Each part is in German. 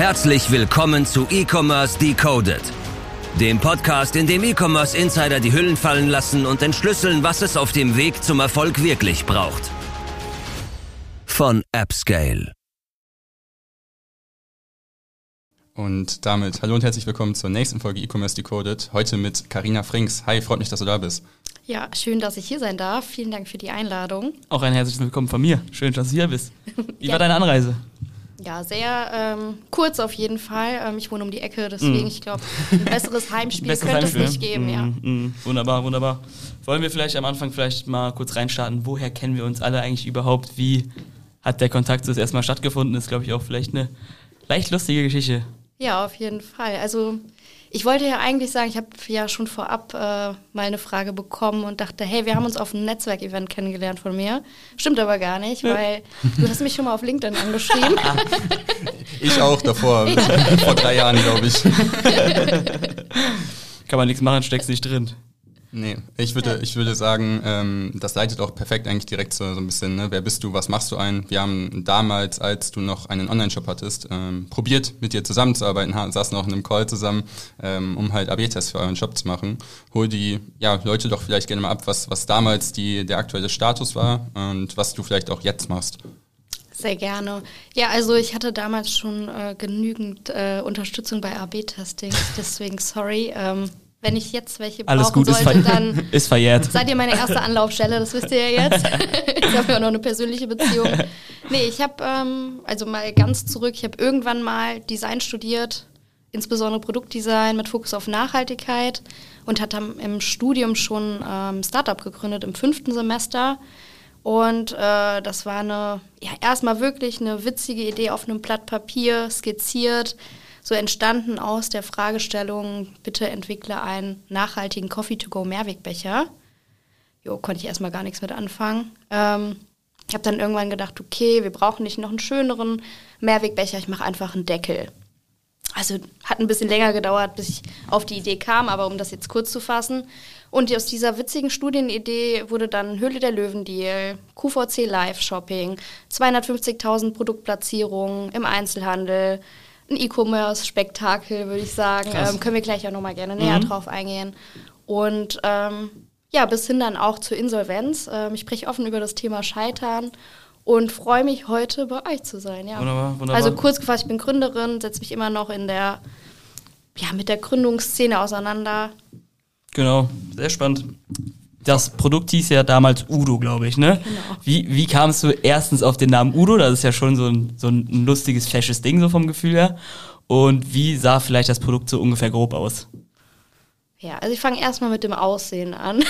Herzlich willkommen zu E-Commerce Decoded, dem Podcast, in dem E-Commerce Insider die Hüllen fallen lassen und entschlüsseln, was es auf dem Weg zum Erfolg wirklich braucht. Von AppScale. Und damit hallo und herzlich willkommen zur nächsten Folge E-Commerce Decoded. Heute mit Karina Frings. Hi, freut mich, dass du da bist. Ja, schön, dass ich hier sein darf. Vielen Dank für die Einladung. Auch ein herzliches Willkommen von mir. Schön, dass du hier bist. Wie ja. war deine Anreise? Ja, sehr ähm, kurz auf jeden Fall. Ähm, ich wohne um die Ecke, deswegen, mm. ich glaube, ein besseres Heimspiel besseres könnte Heimspiel. es nicht geben. Mm, ja. Mm, wunderbar, wunderbar. Wollen wir vielleicht am Anfang vielleicht mal kurz reinstarten? Woher kennen wir uns alle eigentlich überhaupt? Wie hat der Kontakt das erstmal stattgefunden? Das ist, glaube ich, auch vielleicht eine leicht lustige Geschichte. Ja, auf jeden Fall. Also ich wollte ja eigentlich sagen, ich habe ja schon vorab äh, mal eine Frage bekommen und dachte, hey, wir haben uns auf einem Netzwerkevent kennengelernt von mir. Stimmt aber gar nicht, weil du hast mich schon mal auf LinkedIn angeschrieben. ich auch davor, vor drei Jahren, glaube ich. Kann man nichts machen, steckst nicht drin. Nee, ich würde, ich würde sagen, ähm, das leitet auch perfekt eigentlich direkt so, so ein bisschen, ne? wer bist du, was machst du ein? Wir haben damals, als du noch einen Online-Shop hattest, ähm, probiert, mit dir zusammenzuarbeiten, saßen auch in einem Call zusammen, ähm, um halt AB-Tests für euren Shop zu machen. Hol die ja, Leute doch vielleicht gerne mal ab, was, was damals die, der aktuelle Status war und was du vielleicht auch jetzt machst. Sehr gerne. Ja, also ich hatte damals schon äh, genügend äh, Unterstützung bei AB-Testing, deswegen sorry. Ähm, wenn ich jetzt welche brauchen Alles gut, sollte, ist dann ist verjährt. seid ihr meine erste Anlaufstelle, das wisst ihr ja jetzt. ich habe ja noch eine persönliche Beziehung. Nee, ich habe, ähm, also mal ganz zurück, ich habe irgendwann mal Design studiert, insbesondere Produktdesign mit Fokus auf Nachhaltigkeit und hatte im Studium schon ähm, Startup gegründet im fünften Semester. Und äh, das war eine, ja, erstmal wirklich eine witzige Idee auf einem Blatt Papier, skizziert so entstanden aus der Fragestellung, bitte entwickle einen nachhaltigen Coffee-to-go-Mehrwegbecher. Jo, konnte ich erstmal gar nichts mit anfangen. Ähm, ich habe dann irgendwann gedacht, okay, wir brauchen nicht noch einen schöneren Mehrwegbecher, ich mache einfach einen Deckel. Also hat ein bisschen länger gedauert, bis ich auf die Idee kam, aber um das jetzt kurz zu fassen. Und aus dieser witzigen Studienidee wurde dann Höhle der Löwen-Deal, QVC Live-Shopping, 250.000 Produktplatzierungen im Einzelhandel, ein E-Commerce-Spektakel, würde ich sagen. Ähm, können wir gleich auch nochmal gerne näher mhm. drauf eingehen. Und ähm, ja, bis hin dann auch zur Insolvenz. Ähm, ich spreche offen über das Thema Scheitern und freue mich heute bei euch zu sein. Ja. Wunderbar, wunderbar. Also kurz gefasst, ich bin Gründerin, setze mich immer noch in der, ja, mit der Gründungsszene auseinander. Genau, sehr spannend das Produkt hieß ja damals Udo, glaube ich, ne? Genau. Wie, wie kamst du erstens auf den Namen Udo? Das ist ja schon so ein, so ein lustiges, fesches Ding, so vom Gefühl her. Und wie sah vielleicht das Produkt so ungefähr grob aus? Ja, also ich fange erstmal mit dem Aussehen an.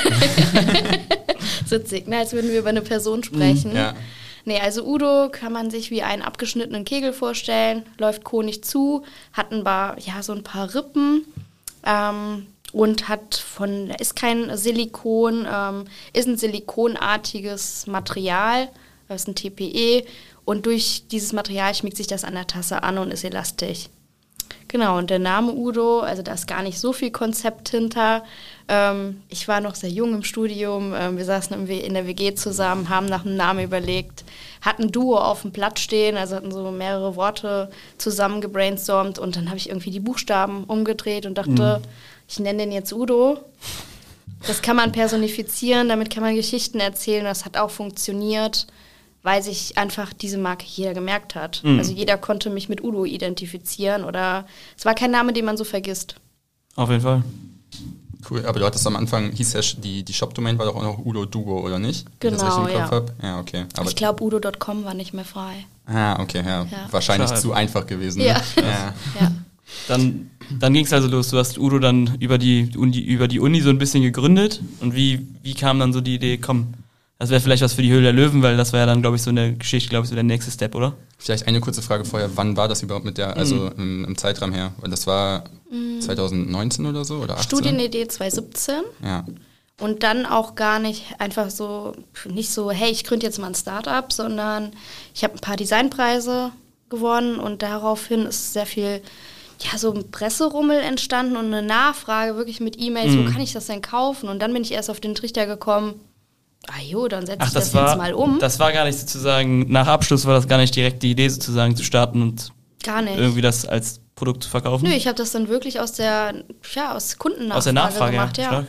Witzig, ne? als würden wir über eine Person sprechen. Ja. Nee, also Udo kann man sich wie einen abgeschnittenen Kegel vorstellen, läuft konig zu, hat ein paar, ja, so ein paar Rippen. Ähm, und hat von, ist kein Silikon, ähm, ist ein silikonartiges Material, das ist ein TPE und durch dieses Material schmiegt sich das an der Tasse an und ist elastisch. Genau, und der Name Udo, also da ist gar nicht so viel Konzept hinter. Ähm, ich war noch sehr jung im Studium, ähm, wir saßen in der WG zusammen, haben nach einem Namen überlegt, hatten Duo auf dem Blatt stehen, also hatten so mehrere Worte zusammen gebrainstormt und dann habe ich irgendwie die Buchstaben umgedreht und dachte, mhm ich nenne den jetzt Udo. Das kann man personifizieren, damit kann man Geschichten erzählen. Das hat auch funktioniert, weil sich einfach diese Marke jeder gemerkt hat. Mhm. Also jeder konnte mich mit Udo identifizieren oder es war kein Name, den man so vergisst. Auf jeden Fall. Cool, aber du hattest am Anfang, hieß ja, die, die Shop-Domain war doch auch noch Udo Dugo, oder nicht? Genau, ja. Ja, okay. Aber ich glaube, udo.com war nicht mehr frei. Ah, okay, ja. ja. Wahrscheinlich Schade. zu einfach gewesen. Ne? Ja. ja. ja. Dann, dann ging es also los. Du hast Udo dann über die, Uni, über die Uni so ein bisschen gegründet. Und wie, wie kam dann so die Idee, komm, das wäre vielleicht was für die Höhle der Löwen, weil das war ja dann, glaube ich, so eine Geschichte, glaube ich, so der nächste Step, oder? Vielleicht eine kurze Frage vorher. Wann war das überhaupt mit der, also mhm. im, im, Zeitraum her? Weil das war mhm. 2019 oder so oder 18? Studienidee 2017. Ja. Und dann auch gar nicht einfach so, nicht so, hey, ich gründe jetzt mal ein Startup, sondern ich habe ein paar Designpreise gewonnen und daraufhin ist sehr viel ja, so ein Presserummel entstanden und eine Nachfrage wirklich mit E-Mails, mhm. wo kann ich das denn kaufen? Und dann bin ich erst auf den Trichter gekommen, ah jo, dann setze ich das, das war, jetzt mal um. Das war gar nicht sozusagen, nach Abschluss war das gar nicht direkt die Idee sozusagen zu starten und Gar nicht. irgendwie das als Produkt zu verkaufen? Nö, ich habe das dann wirklich aus der, ja, aus Kundennachfrage Aus der Nachfrage, gemacht, ja. ja.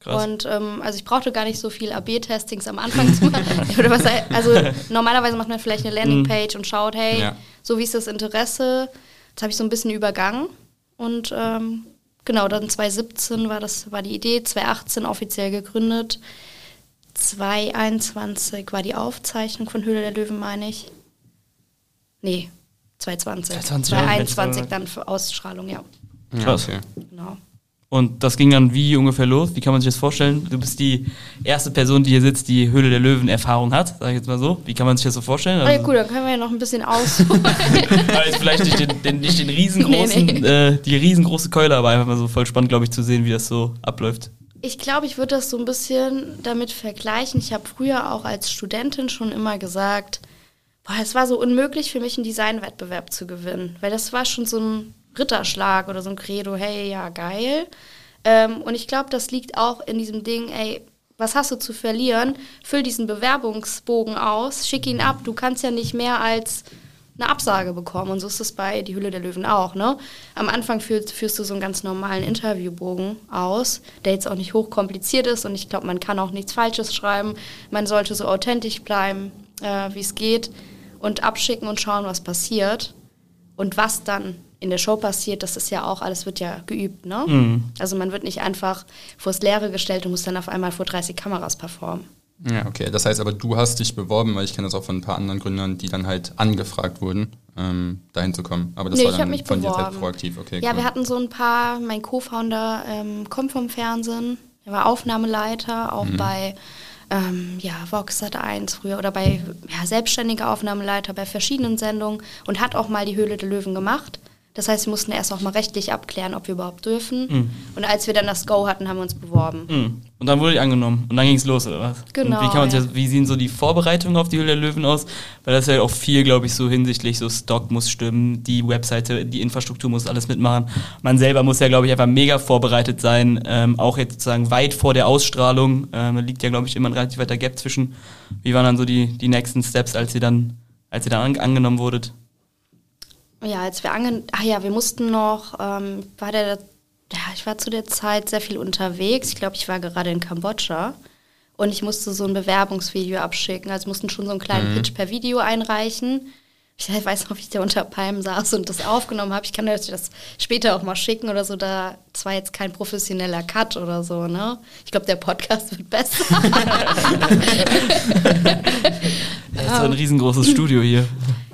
Krass. Und ähm, also ich brauchte gar nicht so viel AB-Testings am Anfang zu machen. Also normalerweise macht man vielleicht eine Landingpage und schaut, hey, Ja. so wie ist das Interesse. Das habe ich so ein bisschen übergangen. Und ähm, genau, dann 2017 war das war die Idee, 2018 offiziell gegründet. 2021 war die Aufzeichnung von Höhle der Löwen, meine ich. Nee, 2020. 2020, ja, 2021 letztes dann für Ausstrahlung, ja. Ja, Krass. okay. Genau. Und das ging dann wie ungefähr los? Wie kann man sich das vorstellen? Du bist die erste Person, die hier sitzt, die Höhle der Löwen Erfahrung hat, sag ich jetzt mal so. Wie kann man sich das so vorstellen? Ah, ja, gut, dann können wir ja noch ein bisschen ausholen. Weil jetzt vielleicht nicht den, den, nicht den riesengroßen, Nee, nee. Äh, die riesengroße Keule, aber einfach mal so voll spannend, glaube ich, zu sehen, wie das so abläuft. Ich glaube, ich würde das so ein bisschen damit vergleichen. Ich habe früher auch als Studentin schon immer gesagt, boah, es war so unmöglich für mich, einen Designwettbewerb zu gewinnen. Weil das war schon so ein Ritterschlag oder so ein Credo, hey, ja, geil. Ähm, und ich glaube, das liegt auch in diesem Ding, ey, was hast du zu verlieren? Füll diesen Bewerbungsbogen aus, schick ihn ab. Du kannst ja nicht mehr als eine Absage bekommen. Und so ist es bei Die Hülle der Löwen auch. Ne? Am Anfang führst, führst du so einen ganz normalen Interviewbogen aus, der jetzt auch nicht hochkompliziert ist. Und ich glaube, man kann auch nichts Falsches schreiben. Man sollte so authentisch bleiben, äh, wie es geht. Und abschicken und schauen, was passiert. Und was dann in der Show passiert, das ist ja auch, alles wird ja geübt. Ne? Also man wird nicht einfach vors Leere gestellt und muss dann auf einmal vor 30 Kameras performen. Ja, okay. Das heißt aber, du hast dich beworben, weil ich kenne das auch von ein paar anderen Gründern, die dann halt angefragt wurden, ähm, dahin zu kommen. Aber das Nee, war ich dann von dir beworben. selbst proaktiv, okay. Ja, cool. wir hatten so ein paar, mein Co-Founder ähm, kommt vom Fernsehen, er war Aufnahmeleiter, auch Mhm. bei ähm, ja, Vox Sat 1 früher oder bei ja, selbstständiger Aufnahmeleiter bei verschiedenen Sendungen und hat auch mal die Höhle der Löwen gemacht. Das heißt, wir mussten erst auch mal rechtlich abklären, ob wir überhaupt dürfen. Mhm. Und als wir dann das Go hatten, haben wir uns beworben. Mhm. Und dann wurde ich angenommen und dann ging es los, oder was? Genau, Und wie, kann ja. das, wie sehen so die Vorbereitungen auf die Höhle der Löwen aus? Weil das ist ja auch viel, glaube ich, so hinsichtlich so Stock muss stimmen, die Webseite, die Infrastruktur muss alles mitmachen. Man selber muss ja, glaube ich, einfach mega vorbereitet sein, ähm, auch jetzt sozusagen weit vor der Ausstrahlung. Ähm, da liegt ja, glaube ich, immer ein relativ weiter Gap zwischen. Wie waren dann so die, die nächsten Steps, als ihr dann, als ihr dann an, angenommen wurdet? Ja, als wir ange... Ach ja, wir mussten noch... Ähm, war der... Ja, ich war zu der Zeit sehr viel unterwegs. Ich glaube, ich war gerade in Kambodscha. Und ich musste so ein Bewerbungsvideo abschicken. Also mussten schon so einen kleinen Pitch per Video einreichen. Ich weiß noch, wie ich da unter Palmen saß und das aufgenommen habe. Ich kann euch das später auch mal schicken oder so. Da das war jetzt kein professioneller Cut oder so, ne? Ich glaube, der Podcast wird besser. Das ist so ein riesengroßes Studio hier.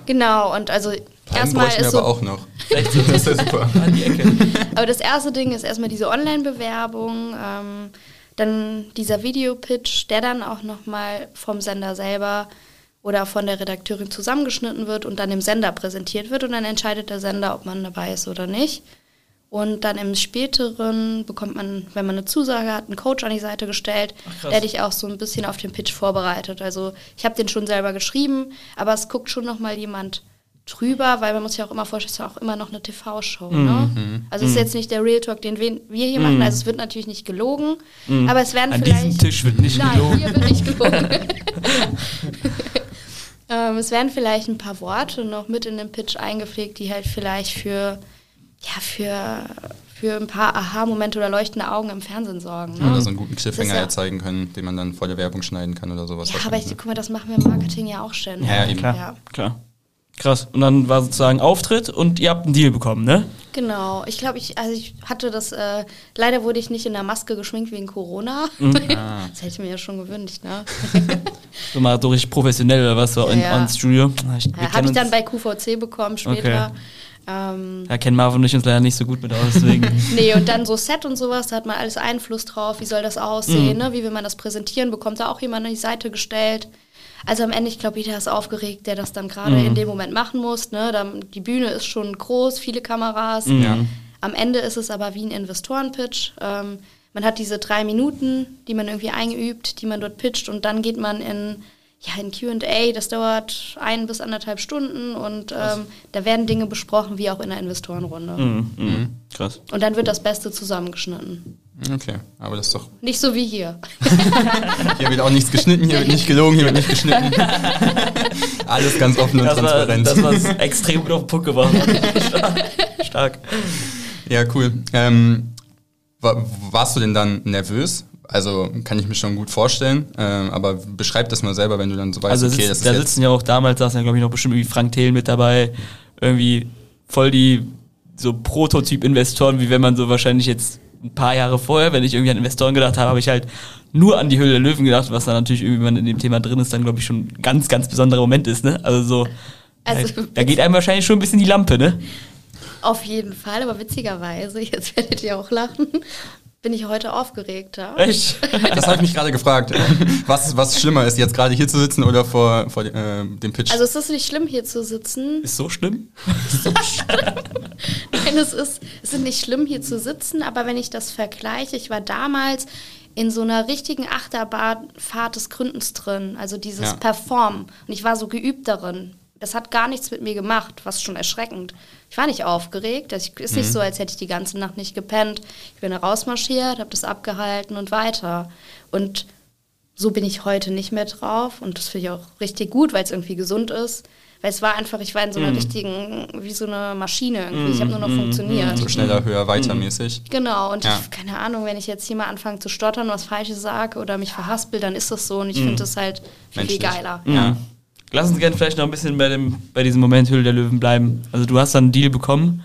genau, und also erstmal ist aber so auch noch. Das ist ja super. an die Ecke. Aber das erste Ding ist erstmal diese Online-Bewerbung, ähm, dann dieser Videopitch, der dann auch nochmal vom Sender selber oder von der Redakteurin zusammengeschnitten wird und dann dem Sender präsentiert wird und dann entscheidet der Sender, ob man dabei ist oder nicht. Und dann im späteren bekommt man, wenn man eine Zusage hat, einen Coach an die Seite gestellt, Ach, der dich auch so ein bisschen auf den Pitch vorbereitet. Also ich habe den schon selber geschrieben, aber es guckt schon nochmal jemand drüber, weil man muss sich auch immer vorstellen, es ist ja auch immer noch eine TV-Show. Ne? Mhm. Also es ist jetzt nicht der Real Talk, den wir hier machen. Also es wird natürlich nicht gelogen, aber es werden Mhm. An vielleicht... diesem Tisch wird nicht Nein, gelogen. hier wird nicht gelogen. ähm, es werden vielleicht ein paar Worte noch mit in den Pitch eingepflegt, die halt vielleicht für, ja, für, für ein paar Aha-Momente oder leuchtende Augen im Fernsehen sorgen. Ne? Oder so einen guten Cliffhanger ja- erzeigen können, den man dann vor der Werbung schneiden kann oder sowas. Ja, aber ich, ne? guck mal, das machen wir im Marketing ja auch ständig. Ja, eben. Klar, Ja. klar. Krass. Und dann war sozusagen Auftritt und ihr habt einen Deal bekommen, ne? Genau. Ich glaube, ich, also ich hatte das, äh, leider wurde ich nicht in der Maske geschminkt wegen Corona. Ah. Das hätte ich mir ja schon gewünscht, ne? So mal so richtig professionell oder was so in, Ja. ins Studio. Ah, Ich, Ja, Habe ich dann bei QVC bekommen später. Ähm, Ja, kennen Marvin und ich uns leider nicht so gut mit aus, deswegen. nee, und dann so Set und sowas, da hat man alles Einfluss drauf. Wie soll das Mhm. aussehen? Ne? Wie will man das präsentieren? Bekommt da auch jemand an die Seite gestellt? Also am Ende, ich glaube, jeder ist aufgeregt, der das dann gerade Mhm. in dem Moment machen muss. Ne? Dann, die Bühne ist schon groß, viele Kameras. Mhm. Ja. Am Ende ist es aber wie ein Investorenpitch. Ähm, man hat diese drei Minuten, die man irgendwie eingeübt, die man dort pitcht und dann geht man in ja, ein QA, das dauert ein bis anderthalb Stunden und ähm, da werden Dinge besprochen, wie auch in der Investorenrunde. Mhm, mhm. Krass. Und dann wird das Beste zusammengeschnitten. Okay, aber das ist doch. Nicht so wie hier. Hier wird auch nichts geschnitten, hier wird nicht gelogen, hier wird nicht geschnitten. Alles ganz offen und Das war, transparent. das war extrem gut auf den Punkt gebracht. Stark. Ja, cool. Ähm, wa- warst du denn dann nervös? Also kann ich mir schon gut vorstellen, ähm, aber beschreib das mal selber, wenn du dann so weißt, Also okay, sitz, das ist da jetzt sitzen ja auch damals, saßen ja glaube ich noch bestimmt irgendwie Frank Thelen mit dabei, irgendwie voll die so Prototyp-Investoren, wie wenn man so wahrscheinlich jetzt ein paar Jahre vorher, wenn ich irgendwie an Investoren gedacht habe, habe ich halt nur an die Höhle der Löwen gedacht, was dann natürlich irgendwie, wenn man in dem Thema drin ist, dann glaube ich schon ein ganz, ganz besonderer Moment ist, ne? Also so, Also- da, da geht einem wahrscheinlich schon ein bisschen die Lampe, ne? Auf jeden Fall, aber witzigerweise, jetzt werdet ihr auch lachen, bin ich heute aufgeregter. Echt? Das habe ich mich gerade gefragt, was, was schlimmer ist, jetzt gerade hier zu sitzen oder vor, vor äh, dem Pitch. Also es ist nicht schlimm, hier zu sitzen. Ist so schlimm? Nein, es ist, es ist nicht schlimm, hier zu sitzen, aber wenn ich das vergleiche, ich war damals in so einer richtigen Achterbahnfahrt des Gründens drin, also dieses Ja. Performen. Und ich war so geübt darin. Das hat gar nichts mit mir gemacht, was schon erschreckend. Ich war nicht aufgeregt. Es ist nicht so, als hätte ich die ganze Nacht nicht gepennt. Ich bin da rausmarschiert, habe das abgehalten und weiter. Und so bin ich heute nicht mehr drauf. Und das finde ich auch richtig gut, weil es irgendwie gesund ist. Weil es war einfach, ich war in so einer richtigen, wie so eine Maschine irgendwie. Ich habe nur noch funktioniert. so schneller, höher, weiter mäßig. Genau, und Ja. ich, keine Ahnung, wenn ich jetzt hier mal anfange zu stottern, was Falsches sage oder mich verhaspel, dann ist das so und ich finde das halt viel, viel geiler. Ja. Lass uns gerne vielleicht noch ein bisschen bei, dem, bei diesem Moment Höhle der Löwen bleiben. Also du hast dann einen Deal bekommen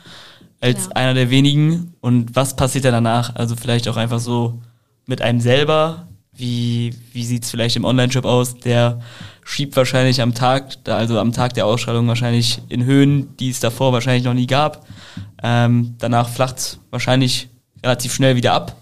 als Genau. einer der wenigen. Und was passiert dann danach? Also vielleicht auch einfach so mit einem selber. Wie, wie sieht es vielleicht im Online-Shop aus? Der schiebt wahrscheinlich am Tag, also am Tag der Ausstrahlung wahrscheinlich in Höhen, die es davor wahrscheinlich noch nie gab. Ähm, danach flacht wahrscheinlich relativ schnell wieder ab.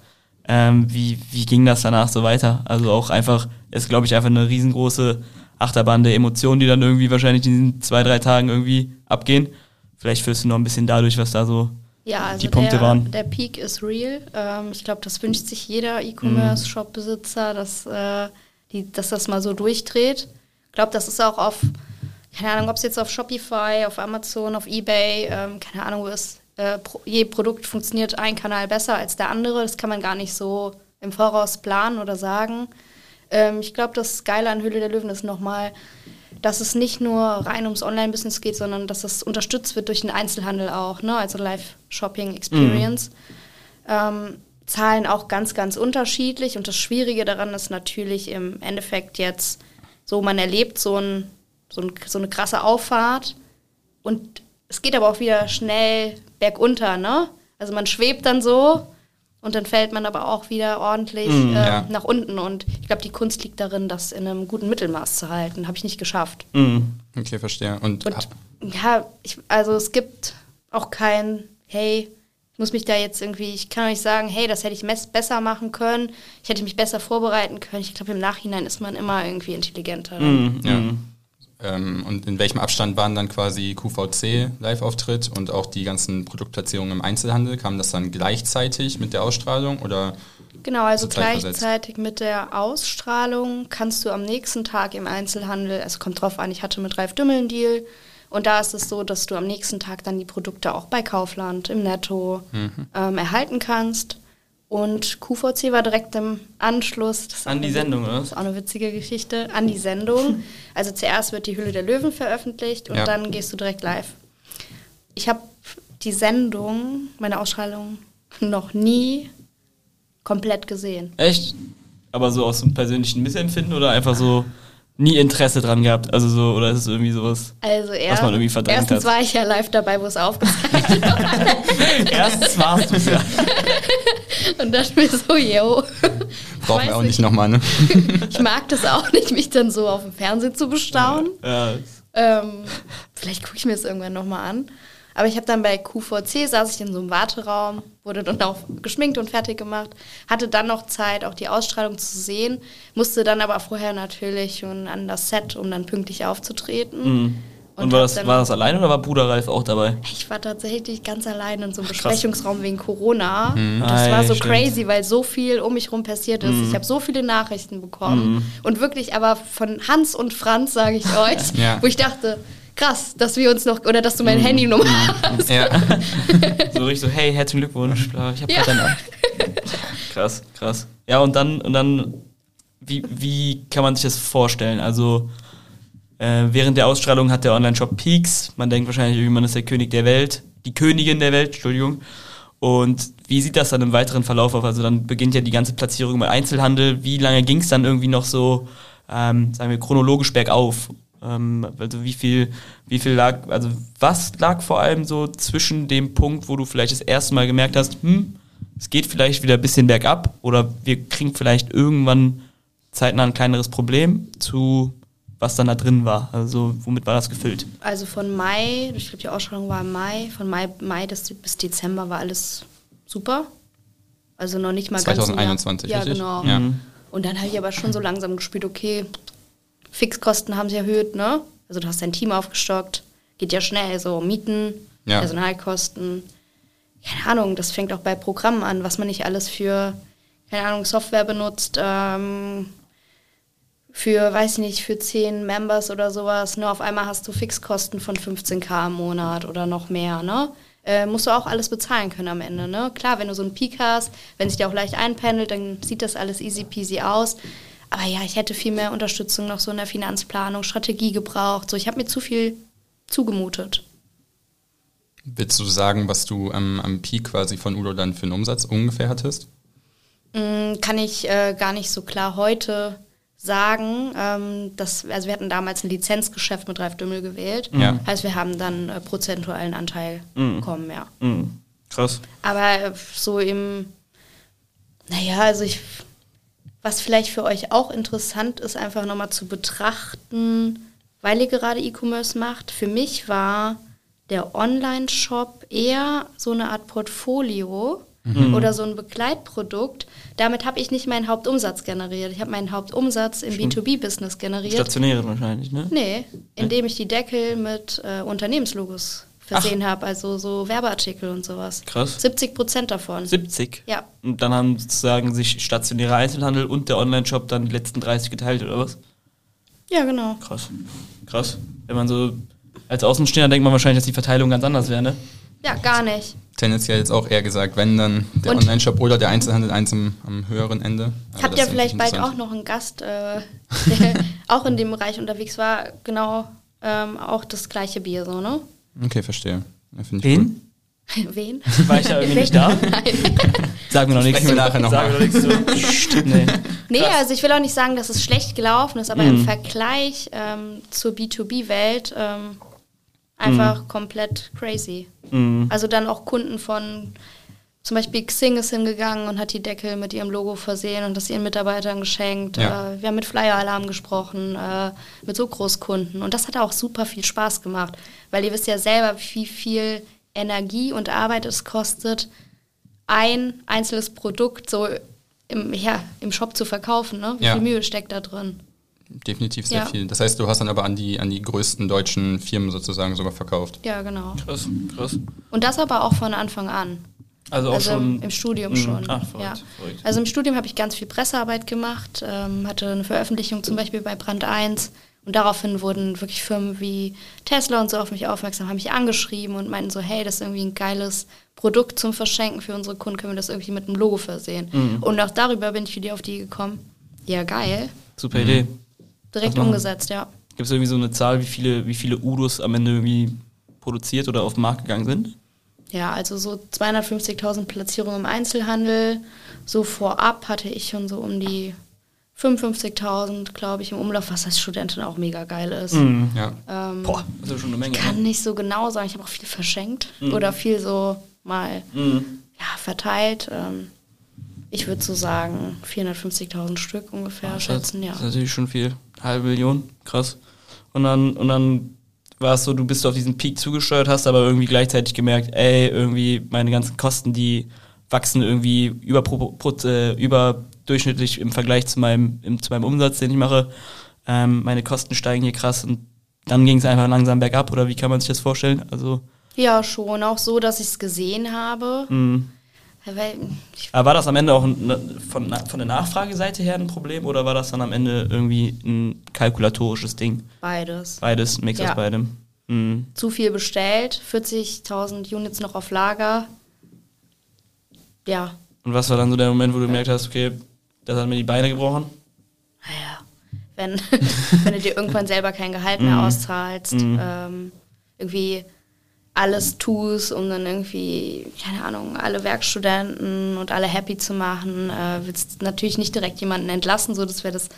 Ähm, wie, wie ging das danach so weiter? Also auch einfach, ist glaube ich einfach eine riesengroße Achterbahn der Emotionen, die dann irgendwie wahrscheinlich in diesen zwei, drei Tagen irgendwie abgehen. Vielleicht führst du noch ein bisschen dadurch, was da so Ja, also die Punkte der, waren. der Peak ist real. Ähm, ich glaube, das wünscht sich jeder. E-Commerce-Shop-Besitzer, dass, äh, die, dass das mal so durchdreht. Ich glaube, das ist auch auf, keine Ahnung, ob es jetzt auf Shopify, auf Amazon, auf Ebay, ähm, keine Ahnung, wo es äh, pro, je Produkt funktioniert ein Kanal besser als der andere. Das kann man gar nicht so im Voraus planen oder sagen. Ähm, ich glaube, das Geile an Höhle der Löwen ist nochmal, dass es nicht nur rein ums Online-Business geht, sondern dass es unterstützt wird durch den Einzelhandel auch, ne? also Live-Shopping-Experience. Ähm, Zahlen auch ganz, ganz unterschiedlich und das Schwierige daran ist natürlich im Endeffekt jetzt so, man erlebt so, ein, so, ein, so eine krasse Auffahrt und es geht aber auch wieder schnell bergunter, ne? Also man schwebt dann so und dann fällt man aber auch wieder ordentlich äh, ja. nach unten. Und ich glaube, die Kunst liegt darin, das in einem guten Mittelmaß zu halten. Habe ich nicht geschafft. Mhm. Okay, verstehe. Und, Und ja, ich, also es gibt auch kein, hey, ich muss mich da jetzt irgendwie, ich kann auch nicht sagen, hey, das hätte ich besser machen können, ich hätte mich besser vorbereiten können. Ich glaube, im Nachhinein ist man immer irgendwie intelligenter. Mhm. ja. Ähm, und in welchem Abstand waren dann quasi QVC Live-Auftritt und auch die ganzen Produktplatzierungen im Einzelhandel? Kam das dann gleichzeitig mit der Ausstrahlung oder? Genau, also gleichzeitig mit der Ausstrahlung kannst du am nächsten Tag im Einzelhandel, es kommt drauf an, ich hatte mit Ralf Dümmel einen Deal und da ist es so, dass du am nächsten Tag dann die Produkte auch bei Kaufland im Netto Mhm. ähm, erhalten kannst. Und QVC war direkt im Anschluss. An die Sendung, oder? Das ist auch eine witzige Geschichte. An die Sendung. Also zuerst wird die Hülle der Löwen veröffentlicht und Ja. dann gehst du direkt live. Ich habe die Sendung, meine Ausstrahlung, noch nie komplett gesehen. Echt? Aber so aus einem persönlichen Missempfinden oder einfach so nie Interesse dran gehabt? Also so, oder ist es irgendwie sowas? Also erst, man irgendwie verdrängt erstens hat. war ich ja live dabei, wo es aufgezeichnet wurde. Erstens warst du ja. und dachte mir so, yo. Brauchen wir auch ich. nicht nochmal, ne? Ich mag das auch nicht, mich dann so auf dem Fernsehen zu bestaunen. ja. Ähm, vielleicht gucke ich mir das irgendwann nochmal an. Aber ich habe dann bei QVC, saß ich in so einem Warteraum, wurde dann auch geschminkt und fertig gemacht, hatte dann noch Zeit, auch die Ausstrahlung zu sehen, musste dann aber vorher natürlich schon an das Set, um dann pünktlich aufzutreten. Und, war, das, war das allein oder war Bruder Ralf auch dabei? Ich war tatsächlich ganz allein in so einem Besprechungsraum wegen Corona. Mhm. Das Ah, war so stimmt. crazy, weil so viel um mich rum passiert ist. Ich habe so viele Nachrichten bekommen. Und wirklich aber von Hans und Franz, sage ich euch, Ja. wo ich dachte, krass, dass wir uns noch, oder dass du meine Handynummer hast. Ja. So richtig so, hey, herzlichen Glückwunsch. bla, Ich hab Ja. grad deine Krass, krass. Ja, und dann, und dann, wie, wie kann man sich das vorstellen? Also, äh, während der Ausstrahlung hat der Online-Shop Peaks. Man denkt wahrscheinlich, man ist der König der Welt, die Königin der Welt, Entschuldigung. Und wie sieht das dann im weiteren Verlauf auf? Also dann beginnt ja die ganze Platzierung im Einzelhandel. Wie lange ging es dann irgendwie noch so, ähm, sagen wir, chronologisch bergauf? Ähm, also wie viel, wie viel lag, also was lag vor allem so zwischen dem Punkt, wo du vielleicht das erste Mal gemerkt hast, hm, es geht vielleicht wieder ein bisschen bergab oder wir kriegen vielleicht irgendwann zeitnah ein kleineres Problem zu was dann da drin war. Also womit war das gefüllt? Also von Mai, ich glaube, die Ausstrahlung war im Mai, von Mai, Mai bis, bis Dezember war alles super. Also noch nicht mal ganz. ein Jahr. 2021, Ja, richtig? genau. Ja. Und dann habe ich aber schon so langsam gespürt, okay, Fixkosten haben sich erhöht, ne? Also du hast dein Team aufgestockt, geht ja schnell, so Mieten, Ja. Personalkosten. Keine Ahnung, das fängt auch bei Programmen an, was man nicht alles für, keine Ahnung, Software benutzt, ähm, für, weiß ich nicht, für 10 Members oder sowas, ne, auf einmal hast du Fixkosten von 15k im Monat oder noch mehr, ne? Äh, musst du auch alles bezahlen können am Ende, ne? Klar, wenn du so einen Peak hast, wenn sich der auch leicht einpendelt, dann sieht das alles easy peasy aus. Aber ja, ich hätte viel mehr Unterstützung noch so in der Finanzplanung, Strategie gebraucht. So, ich habe mir zu viel zugemutet. Willst du sagen, was du ähm, am Peak quasi von Udo dann für einen Umsatz ungefähr hattest? Mm, Kann ich äh, gar nicht so klar heute sagen. Ähm, dass, also wir hatten damals ein Lizenzgeschäft mit Ralf Dümmel gewählt. Ja. Heißt, wir haben dann äh, prozentualen Anteil bekommen, ja. Mhm. Krass. Aber äh, so im, naja, also ich, was vielleicht für euch auch interessant ist, einfach nochmal zu betrachten, weil ihr gerade E-Commerce macht. Für mich war der Online-Shop eher so eine Art Portfolio oder so ein Begleitprodukt. Damit habe ich nicht meinen Hauptumsatz generiert. Ich habe meinen Hauptumsatz im B2B-Business generiert. Stationäre wahrscheinlich, ne? Nee, indem ich die Deckel mit äh, Unternehmenslogos versehen habe, also so Werbeartikel und sowas. Krass. 70 Prozent davon. 70. Ja. Und dann haben sozusagen sich stationärer Einzelhandel und der Online-Shop dann die letzten 30 geteilt, oder was? Ja, genau. Krass. Krass. Wenn man so als Außenstehender denkt man wahrscheinlich, dass die Verteilung ganz anders wäre, ne? Ja, gar nicht. Tendenziell jetzt auch eher gesagt, wenn dann der Online-Shop oder der Einzelhandel eins am, am höheren Ende. Aber Habt ihr vielleicht bald auch noch einen Gast, äh, der auch in dem Bereich unterwegs war? Genau, ähm, auch das gleiche Bier, so, ne? Okay, verstehe. Ja, find ich Wen? Wen? War ich da irgendwie nicht da? Sagen wir noch nichts. Sprechen wir nachher noch Sagen wir noch nichts zu. Nee. Nee, also ich will auch nicht sagen, dass es schlecht gelaufen ist, aber Mhm. im Vergleich ähm, zur B2B-Welt ähm, einfach komplett crazy. Mhm. Also dann auch Kunden von zum Beispiel Xing ist hingegangen und hat die Deckel mit ihrem Logo versehen und das ihren Mitarbeitern geschenkt. Ja. Äh, wir haben mit Flyer-Alarm gesprochen, äh, mit so Großkunden. Und das hat auch super viel Spaß gemacht, weil ihr wisst ja selber, wie viel Energie und Arbeit es kostet, ein einzelnes Produkt so im, ja, im Shop zu verkaufen. Ne? Wie Ja. viel Mühe steckt da drin? Definitiv sehr Ja. viel. Das heißt, du hast dann aber an die, an die größten deutschen Firmen sozusagen sogar verkauft. Ja, genau. Krass, krass. Und das aber auch von Anfang an. Also auch also schon. im Studium Mhm. schon. Ah, verrückt, ja. verrückt. Also im Studium habe ich ganz viel Pressearbeit gemacht, ähm, hatte eine Veröffentlichung zum Beispiel bei Brand 1 und daraufhin wurden wirklich Firmen wie Tesla und so auf mich aufmerksam, haben mich angeschrieben und meinten so, hey, das ist irgendwie ein geiles Produkt zum Verschenken für unsere Kunden, können wir das irgendwie mit einem Logo versehen. Mhm. Und auch darüber bin ich wieder auf die gekommen. Ja, geil. Super Idee. Direkt umgesetzt, ja. Gibt es irgendwie so eine Zahl, wie viele, wie viele Udos am Ende irgendwie produziert oder auf den Markt gegangen sind? Ja, also so 250.000 Platzierungen im Einzelhandel. So vorab hatte ich schon so um die 55.000, glaube ich, im Umlauf, was als Studentin auch mega geil ist. Ja. Ähm, Boah, das ist schon eine Menge. kann ne? nicht so genau sagen. Ich habe auch viel verschenkt oder viel so mal Mhm. ja, verteilt. Ähm, ich würde so sagen 450.000 Stück ungefähr schätzen, ja. Das ist natürlich schon viel. Halbe Million, krass. Und dann, und dann war es so, du bist auf diesen Peak zugesteuert, hast aber irgendwie gleichzeitig gemerkt, ey, irgendwie meine ganzen Kosten, die wachsen irgendwie über, äh, überdurchschnittlich im Vergleich zu meinem, im, zu meinem Umsatz, den ich mache. Ähm, meine Kosten steigen hier krass und dann ging es einfach langsam bergab oder wie kann man sich das vorstellen? Also Ja, schon. Auch so, dass ich es gesehen habe. Mhm. Weil Aber war das am Ende auch ein, von, von der Nachfrageseite her ein Problem oder war das dann am Ende irgendwie ein kalkulatorisches Ding? beides. Beides, ein Mix Ja. aus beidem. Mhm. Zu viel bestellt, 40.000 Units noch auf Lager. Ja, Und was war dann so der Moment, wo du gemerkt hast, okay, das hat mir die Beine gebrochen? naja, wenn, wenn du dir irgendwann selber kein Gehalt mehr auszahlst, ähm, irgendwie alles tust, um dann irgendwie, keine Ahnung, alle Werkstudenten und alle happy zu machen, äh, willst natürlich nicht direkt jemanden entlassen, so das wäre das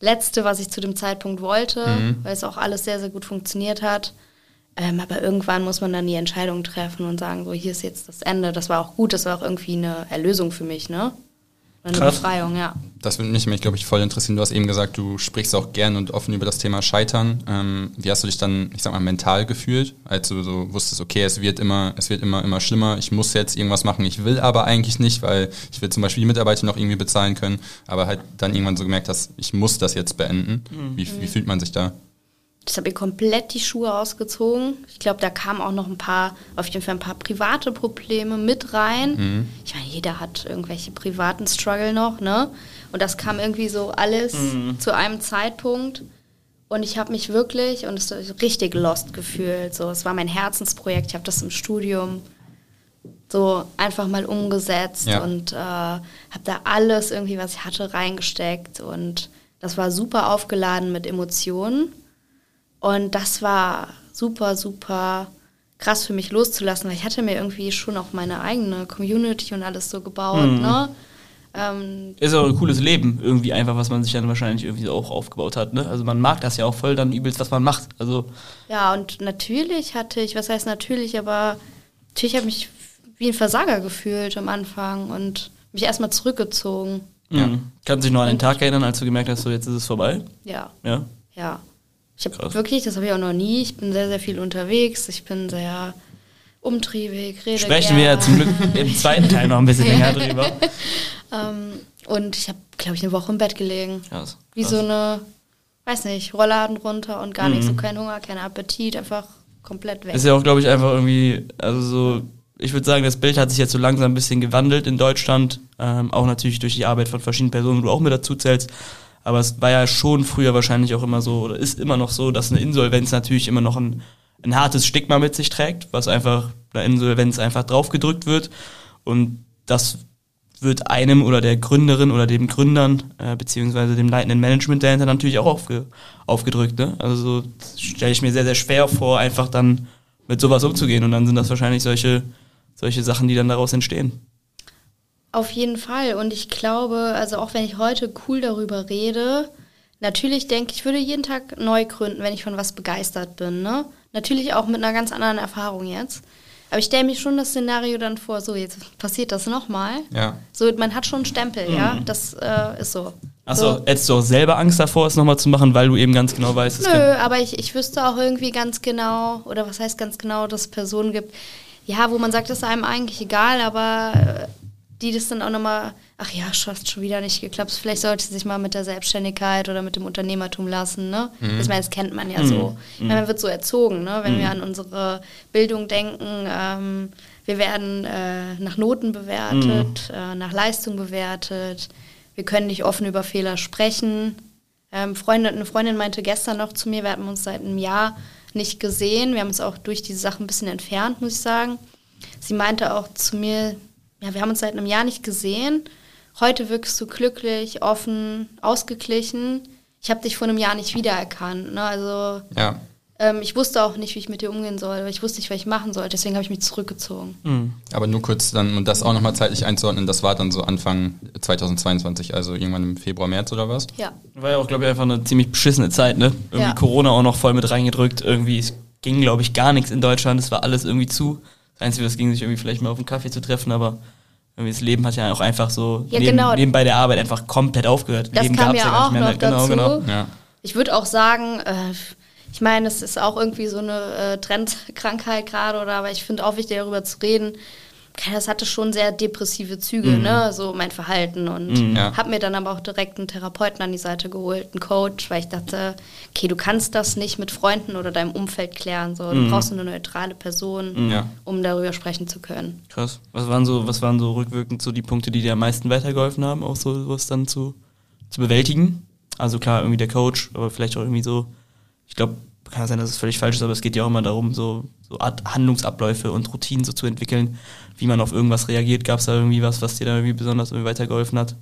Letzte, was ich zu dem Zeitpunkt wollte, weil es auch alles sehr, sehr gut funktioniert hat. Ähm, aber irgendwann muss man dann die Entscheidung treffen und sagen, so hier ist jetzt das Ende. Das war auch gut, das war auch irgendwie eine Erlösung für mich, ne? Eine Krass. Befreiung, ja. Das würde mich, mich glaube ich, voll interessieren. Du hast eben gesagt, du sprichst auch gern und offen über das Thema Scheitern. Ähm, wie hast du dich dann, ich sag mal, mental gefühlt, als du so wusstest, okay, es wird immer, es wird immer, immer schlimmer, ich muss jetzt irgendwas machen, ich will aber eigentlich nicht, weil ich will zum Beispiel die Mitarbeiter noch irgendwie bezahlen können, aber halt dann irgendwann so gemerkt hast, ich muss das jetzt beenden. Wie, wie fühlt man sich da? Das habe ich komplett die Schuhe ausgezogen. Ich glaube, da kamen auch noch ein paar, auf jeden Fall ein paar private Probleme mit rein. Ich meine, jeder hat irgendwelche privaten Struggle noch, ne? Und das kam irgendwie so alles zu einem Zeitpunkt. Und ich habe mich wirklich, und es richtig lost gefühlt. So, es war mein Herzensprojekt. Ich habe das im Studium so einfach mal umgesetzt Ja. und äh, habe da alles irgendwie, was ich hatte, reingesteckt. Und das war super aufgeladen mit Emotionen. Und das war super, super krass für mich loszulassen, weil ich hatte mir irgendwie schon auch meine eigene Community und alles so gebaut, ne? Ähm, Ist auch ein cooles Leben irgendwie einfach, was man sich dann wahrscheinlich irgendwie auch aufgebaut hat. Ne? Also man mag das ja auch voll dann übelst, was man macht. Also ja, und natürlich hatte ich, was heißt natürlich, aber natürlich habe ich mich wie ein Versager gefühlt am Anfang und mich erstmal zurückgezogen. ja. kannst du dich noch an den Tag erinnern, als du gemerkt hast, so jetzt ist es vorbei? Ja, Ja. ja. Ich habe wirklich, das habe ich auch noch nie, ich bin sehr, sehr viel unterwegs, ich bin sehr umtriebig, rede Sprechen wir ja gern. zum Glück im zweiten Teil noch ein bisschen länger drüber. Ähm, und ich habe, glaube ich, eine Woche im Bett gelegen. Krass. Wie Krass. Mhm. so eine, weiß nicht, Rollladen runter und gar nichts, so kein Hunger, kein Appetit, einfach komplett weg. Ist ja auch, glaube ich, einfach irgendwie, also so, ich würde sagen, das Bild hat sich jetzt so langsam ein bisschen gewandelt in Deutschland. Ähm, auch natürlich durch die Arbeit von verschiedenen Personen, wo du auch mit dazu zählst. Aber es war ja schon früher wahrscheinlich auch immer so, oder ist immer noch so, dass eine Insolvenz natürlich immer noch ein, ein hartes Stigma mit sich trägt, was einfach einer Insolvenz einfach draufgedrückt wird. Und das wird einem oder der Gründerin oder dem Gründern, äh, beziehungsweise dem leitenden Management dahinter natürlich auch aufge, aufgedrückt. Ne? Also so stelle ich mir sehr, sehr schwer vor, einfach dann mit sowas umzugehen. Und dann sind das wahrscheinlich solche, solche Sachen, die dann daraus entstehen. Auf jeden Fall. Und ich glaube, also auch wenn ich heute cool darüber rede, natürlich denke ich, würde jeden Tag neu gründen, wenn ich von was begeistert bin. Ne? Natürlich auch mit einer ganz anderen Erfahrung jetzt. Aber ich stelle mich schon das Szenario dann vor, so jetzt passiert das nochmal. Ja. So, man hat schon einen Stempel, ja. Das äh, ist so. Achso, so. hättest du auch selber Angst davor, es nochmal zu machen, weil du eben ganz genau weißt, es Nö, aber ich, ich wüsste auch irgendwie ganz genau, oder was heißt ganz genau, dass es Personen gibt, ja, wo man sagt, das ist einem eigentlich egal, aber äh, die das dann auch nochmal, ach ja, schafft schon wieder nicht geklappt. Vielleicht sollte sie sich mal mit der Selbstständigkeit oder mit dem Unternehmertum lassen, ne? Ich meine, das kennt man ja so. Ich meine, man wird so erzogen, ne? Wenn wir an unsere Bildung denken, ähm, wir werden äh, nach Noten bewertet, äh, nach Leistung bewertet. Wir können nicht offen über Fehler sprechen. Ähm, Freundin, eine Freundin meinte gestern noch zu mir, wir hatten uns seit einem Jahr nicht gesehen. Wir haben uns auch durch diese Sachen ein bisschen entfernt, muss ich sagen. Sie meinte auch zu mir, ja, wir haben uns seit einem Jahr nicht gesehen. Heute wirkst du glücklich, offen, ausgeglichen. Ich habe dich vor einem Jahr nicht wiedererkannt. Ne? Also Ja. ähm, ich wusste auch nicht, wie ich mit dir umgehen soll. weil Ich wusste nicht, was ich machen soll. Deswegen habe ich mich zurückgezogen. Mhm. Aber nur kurz dann, um das auch nochmal zeitlich einzuordnen, das war dann so Anfang 2022, also irgendwann im Februar, März oder was? Ja. War ja auch, glaube ich, einfach eine ziemlich beschissene Zeit, ne? Irgendwie Ja. Corona auch noch voll mit reingedrückt. Irgendwie, es ging, glaube ich, gar nichts in Deutschland. Es war alles irgendwie zu. Das Einzige, was ging, sich irgendwie vielleicht mal auf einen Kaffee zu treffen, aber irgendwie das Leben hat ja auch einfach so Ja, neben, genau. nebenbei der Arbeit einfach komplett aufgehört. Das Leben kam ja gar auch nicht mehr. noch genau, dazu. genau. Ja. Ich würde auch sagen, äh, ich meine, es ist auch irgendwie so eine äh, Trendkrankheit gerade, oder aber ich finde auch wichtig, darüber zu reden. Das hatte schon sehr depressive Züge, Mhm. ne, so mein Verhalten und Mhm. Ja. habe mir dann aber auch direkt einen Therapeuten an die Seite geholt, einen Coach, weil ich dachte, okay, du kannst das nicht mit Freunden oder deinem Umfeld klären, so, du Mhm. brauchst eine neutrale Person, Ja. um darüber sprechen zu können. Krass. Was waren so, was waren so rückwirkend so die Punkte, die dir am meisten weitergeholfen haben, auch so was dann zu, zu bewältigen? Also klar, irgendwie der Coach, aber vielleicht auch irgendwie so, ich glaube, kann sein, dass es völlig falsch ist, aber es geht ja auch immer darum, so, so Art Handlungsabläufe und Routinen so zu entwickeln, wie man auf irgendwas reagiert. Gab es da irgendwie was, was dir da irgendwie besonders irgendwie weitergeholfen hat?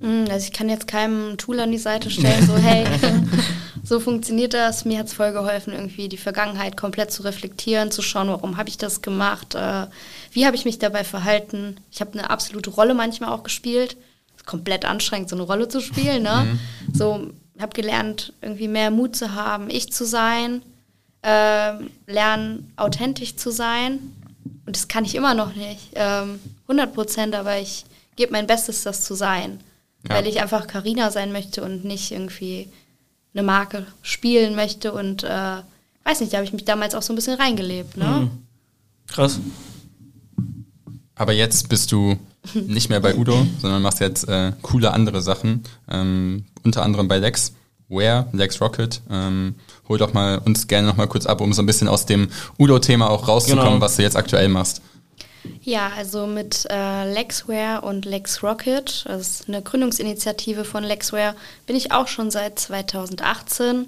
Mm, Also ich kann jetzt keinem ein Tool an die Seite stellen, so hey, so funktioniert das. Mir hat es voll geholfen, irgendwie die Vergangenheit komplett zu reflektieren, zu schauen, warum habe ich das gemacht, äh, wie habe ich mich dabei verhalten. Ich habe eine absolute Rolle manchmal auch gespielt. Ist komplett anstrengend, so eine Rolle zu spielen. Ne? So habe gelernt, irgendwie mehr Mut zu haben, ich zu sein, ähm, lernen, authentisch zu sein. Und das kann ich immer noch nicht, ähm, 100 Prozent, aber ich gebe mein Bestes, das zu sein. Ja. Weil ich einfach Karina sein möchte und nicht irgendwie eine Marke spielen möchte. Und äh, weiß nicht, da habe ich mich damals auch so ein bisschen reingelebt. Ne? Mhm. Krass. Aber jetzt bist du nicht mehr bei Udo, sondern machst jetzt äh, coole andere Sachen. Ähm, unter anderem bei Lex. Where? Lex Rocket. Ähm, hol doch mal uns gerne noch mal kurz ab, um so ein bisschen aus dem Udo-Thema auch rauszukommen, Genau. was du jetzt aktuell machst. Ja, also mit äh, Lexware und Lex Rocket, das ist eine Gründungsinitiative von Lexware, bin ich auch schon seit 2018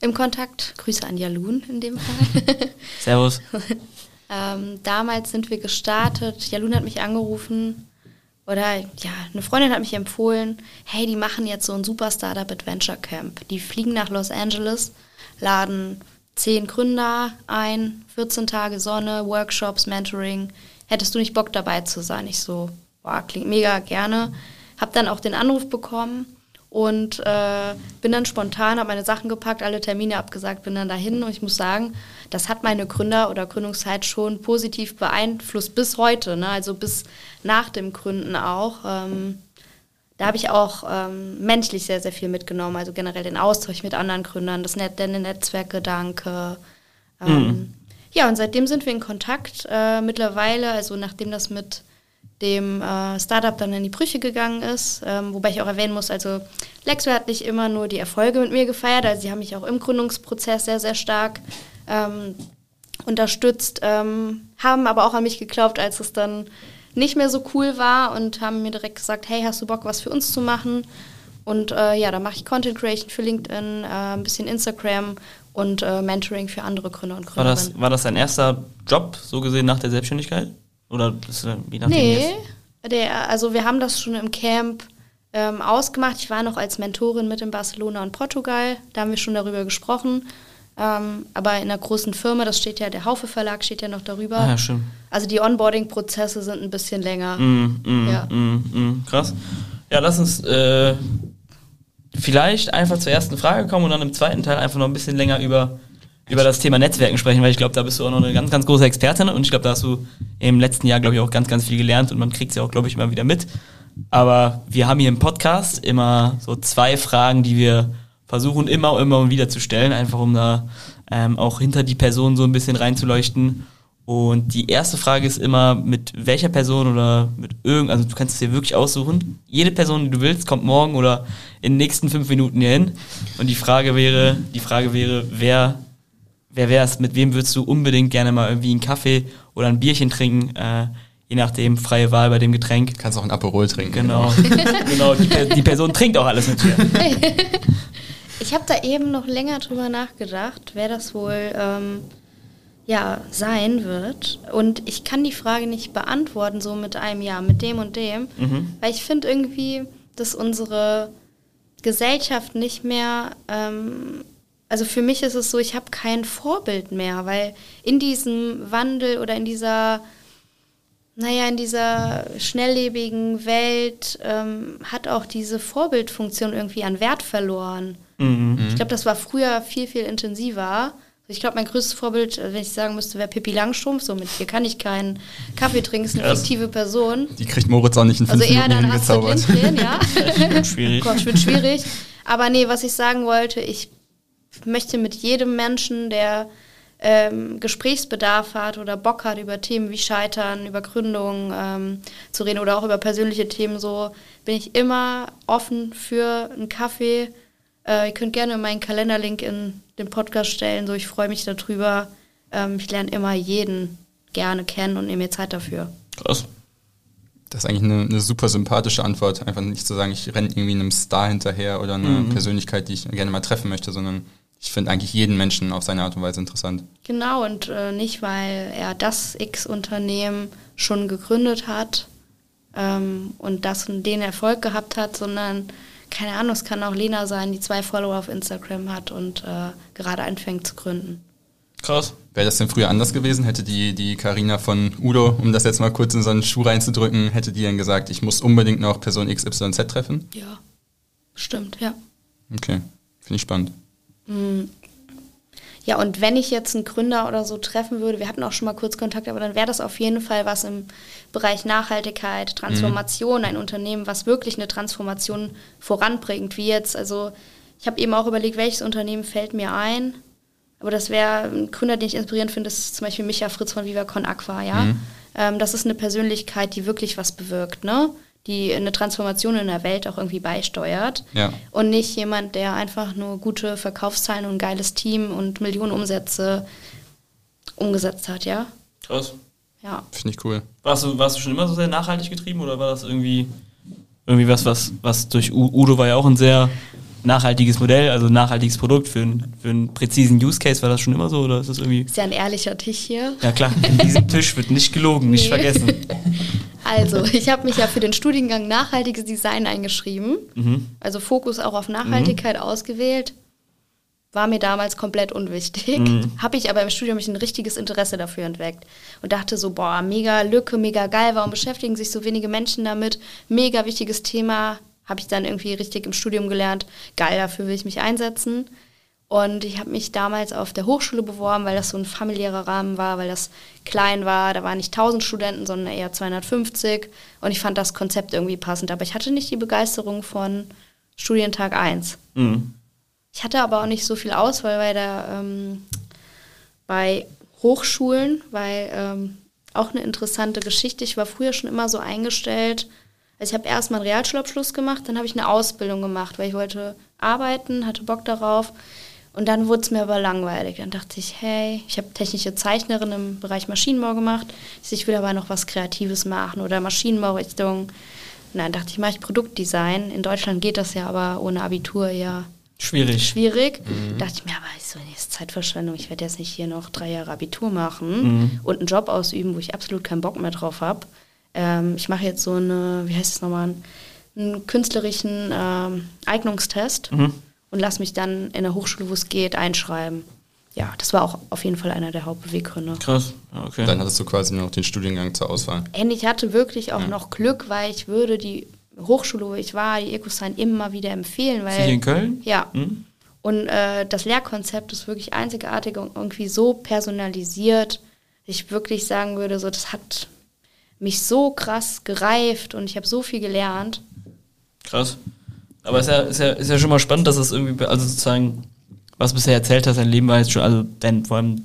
im Kontakt. Grüße an Jalun in dem Fall. Servus. ähm, damals sind wir gestartet. Jalun hat mich angerufen oder ja, eine Freundin hat mich empfohlen, hey, die machen jetzt so ein Super Startup Adventure Camp. Die fliegen nach Los Angeles, laden zehn Gründer ein, 14 Tage Sonne, Workshops, Mentoring. Hättest du nicht Bock dabei zu sein? Ich so, boah, klingt mega gerne. Hab dann auch den Anruf bekommen und äh, bin dann spontan, habe meine Sachen gepackt, alle Termine abgesagt, bin dann dahin und ich muss sagen, das hat meine Gründer- oder Gründungszeit schon positiv beeinflusst bis heute, ne? also bis nach dem Gründen auch. Ähm, da habe ich auch ähm, menschlich sehr, sehr viel mitgenommen, also generell den Austausch mit anderen Gründern, das Net der Netzwerkgedanke. Ähm, Ja, und seitdem sind wir in Kontakt. Äh, mittlerweile, also nachdem das mit dem äh, Startup dann in die Brüche gegangen ist, ähm, wobei ich auch erwähnen muss, also Lexware hat nicht immer nur die Erfolge mit mir gefeiert, also sie haben mich auch im Gründungsprozess sehr, sehr stark ähm, unterstützt, ähm, haben aber auch an mich geglaubt, als es dann nicht mehr so cool war und haben mir direkt gesagt, hey, hast du Bock, was für uns zu machen? Und äh, ja, da mache ich Content Creation für LinkedIn, äh, ein bisschen Instagram und äh, Mentoring für andere Gründer und War Gründerinnen. das, war das dein erster Job, so gesehen, nach der Selbstständigkeit? Oder ist, äh, je nachdem Nee, der, also wir haben das schon im Camp ähm, ausgemacht. Ich war noch als Mentorin mit in Barcelona und Portugal. Da haben wir schon darüber gesprochen. Ähm, aber in einer großen Firma, das steht ja, der Haufe Verlag steht ja noch darüber. Ah, ja, stimmt. Also die Onboarding-Prozesse sind ein bisschen länger. Mm, mm, Ja. mm, mm, krass. Ja, lass uns äh, vielleicht einfach zur ersten Frage kommen und dann im zweiten Teil einfach noch ein bisschen länger über, über das Thema Netzwerken sprechen, weil ich glaube, da bist du auch noch eine ganz, ganz große Expertin und ich glaube, da hast du im letzten Jahr, glaube ich, auch ganz, ganz viel gelernt und man kriegt es ja auch, glaube ich, immer wieder mit. Aber wir haben hier im Podcast immer so zwei Fragen, die wir versuchen immer und immer wieder zu stellen, einfach um da ähm, auch hinter die Person so ein bisschen reinzuleuchten. Und die erste Frage ist immer, mit welcher Person oder mit irgend, also du kannst es dir wirklich aussuchen. Jede Person, die du willst, kommt morgen oder in den nächsten fünf Minuten hier hin. Und die Frage wäre, die Frage wäre, wer, wer wär's, mit wem würdest du unbedingt gerne mal irgendwie einen Kaffee oder ein Bierchen trinken, äh, je nachdem, freie Wahl bei dem Getränk. Kannst auch ein Aperol trinken. Genau, genau, die, Per- die Person trinkt auch alles mit dir. Ich habe da eben noch länger drüber nachgedacht, wer das wohl ähm, ja, sein wird. Und ich kann die Frage nicht beantworten, so mit einem Ja, mit dem und dem. Mhm. Weil ich finde irgendwie, dass unsere Gesellschaft nicht mehr, ähm, also für mich ist es so, ich habe kein Vorbild mehr, weil in diesem Wandel oder in dieser, naja, in dieser schnelllebigen Welt ähm, hat auch diese Vorbildfunktion irgendwie an Wert verloren. Mhm. Ich glaube, das war früher viel, viel intensiver. Ich glaube, mein größtes Vorbild, äh, wenn ich sagen müsste, wäre Pippi Langstrumpf. So mit hier kann ich keinen Kaffee trinken, ist eine Krass. fiktive Person. Die kriegt Moritz auch nicht in fünf Also eher Minuten dann Astrid hingezaubert. Lindgren, ja. Wird schwierig. Gott, wird schwierig. Aber nee, was ich sagen wollte, ich möchte mit jedem Menschen, der ähm, Gesprächsbedarf hat oder Bock hat, über Themen wie Scheitern, über Gründung ähm, zu reden oder auch über persönliche Themen, so bin ich immer offen für einen Kaffee. Äh, ihr könnt gerne meinen Kalenderlink in den Podcast stellen, so ich freue mich darüber. Ähm, ich lerne immer jeden gerne kennen und nehme mir Zeit dafür. Krass. Das ist eigentlich eine, eine, super sympathische Antwort. Einfach nicht zu sagen, ich renne irgendwie einem Star hinterher oder einer mhm. Persönlichkeit, die ich gerne mal treffen möchte, sondern ich finde eigentlich jeden Menschen auf seine Art und Weise interessant. Genau, und äh, nicht, weil er das X-Unternehmen schon gegründet hat ähm, und das und den Erfolg gehabt hat, sondern keine Ahnung, es kann auch Lena sein, die zwei Follower auf Instagram hat und äh, gerade anfängt zu gründen. Krass. Wäre das denn früher anders gewesen? Hätte die die Karina von Udo, um das jetzt mal kurz in so einen Schuh reinzudrücken, hätte die dann gesagt, ich muss unbedingt noch Person XYZ treffen? Ja, stimmt, ja. Okay, finde ich spannend. Ja, und wenn ich jetzt einen Gründer oder so treffen würde, wir hatten auch schon mal kurz Kontakt, aber dann wäre das auf jeden Fall was im Bereich Nachhaltigkeit, Transformation, mhm. ein Unternehmen, was wirklich eine Transformation voranbringt, wie jetzt, also ich habe eben auch überlegt, welches Unternehmen fällt mir ein, aber das wäre ein Gründer, den ich inspirierend finde, ist zum Beispiel Micha Fritz von Viva Aqua, ja. Mhm. Ähm, das ist eine Persönlichkeit, die wirklich was bewirkt, ne? Die eine Transformation in der Welt auch irgendwie beisteuert. Ja. Und nicht jemand, der einfach nur gute Verkaufszahlen und ein geiles Team und Millionen Umsätze umgesetzt hat, ja. Krass. Ja. Finde ich cool. Warst du, warst du schon immer so sehr nachhaltig getrieben oder war das irgendwie, irgendwie was, was, was durch Udo war ja auch ein sehr nachhaltiges Modell, also nachhaltiges Produkt für, ein, für einen präzisen Use Case, war das schon immer so oder ist das irgendwie? Ist ja ein ehrlicher Tisch hier. Ja klar, in diesem Tisch wird nicht gelogen, nicht nee. vergessen. Also, ich habe mich ja für den Studiengang Nachhaltiges Design eingeschrieben, mhm. also Fokus auch auf Nachhaltigkeit mhm. ausgewählt. War mir damals komplett unwichtig. Mhm. Habe ich aber im Studium ein richtiges Interesse dafür entweckt und dachte so, boah, mega Lücke, mega geil, warum beschäftigen sich so wenige Menschen damit? Mega wichtiges Thema, habe ich dann irgendwie richtig im Studium gelernt. Geil, dafür will ich mich einsetzen. Und ich habe mich damals auf der Hochschule beworben, weil das so ein familiärer Rahmen war, weil das klein war. Da waren nicht 1000 Studenten, sondern eher 250. Und ich fand das Konzept irgendwie passend. Aber ich hatte nicht die Begeisterung von Studientag 1. Mhm. Ich hatte aber auch nicht so viel Auswahl bei, der, ähm, bei Hochschulen, weil ähm, auch eine interessante Geschichte. Ich war früher schon immer so eingestellt, also ich habe erstmal einen Realschulabschluss gemacht, dann habe ich eine Ausbildung gemacht, weil ich wollte arbeiten, hatte Bock darauf. Und dann wurde es mir aber langweilig. Dann dachte ich, hey, ich habe technische Zeichnerin im Bereich Maschinenbau gemacht. Ich will aber noch was Kreatives machen oder Maschinenbaurichtung. Und dann dachte ich, mache ich Produktdesign. In Deutschland geht das ja aber ohne Abitur ja schwierig. Schwierig. Mhm. dachte ich mir, aber ist so eine Zeitverschwendung. Ich werde jetzt nicht hier noch drei Jahre Abitur machen mhm. und einen Job ausüben, wo ich absolut keinen Bock mehr drauf habe ähm, ich mache jetzt so eine, wie heißt es nochmal, einen künstlerischen ähm, Eignungstest mhm. Und lasse mich dann in der Hochschule, wo es geht, einschreiben. Ja, das war auch auf jeden Fall einer der Hauptbeweggründe. Krass, okay. Dann hattest du quasi nur noch den Studiengang zur Auswahl. Und ich hatte wirklich auch ja. noch Glück, weil ich würde die Hochschule, wo ich war, die Ecosign immer wieder empfehlen. Weil, hier in Köln? Ja. Mhm. Und äh, das Lehrkonzept ist wirklich einzigartig und irgendwie so personalisiert, dass ich wirklich sagen würde, so das hat mich so krass gereift und ich habe so viel gelernt. Krass. Aber es ist ja, ist, ja, ist ja schon mal spannend, dass es irgendwie, also sozusagen, was du bisher erzählt hast, dein Leben war jetzt schon, also dein vor allem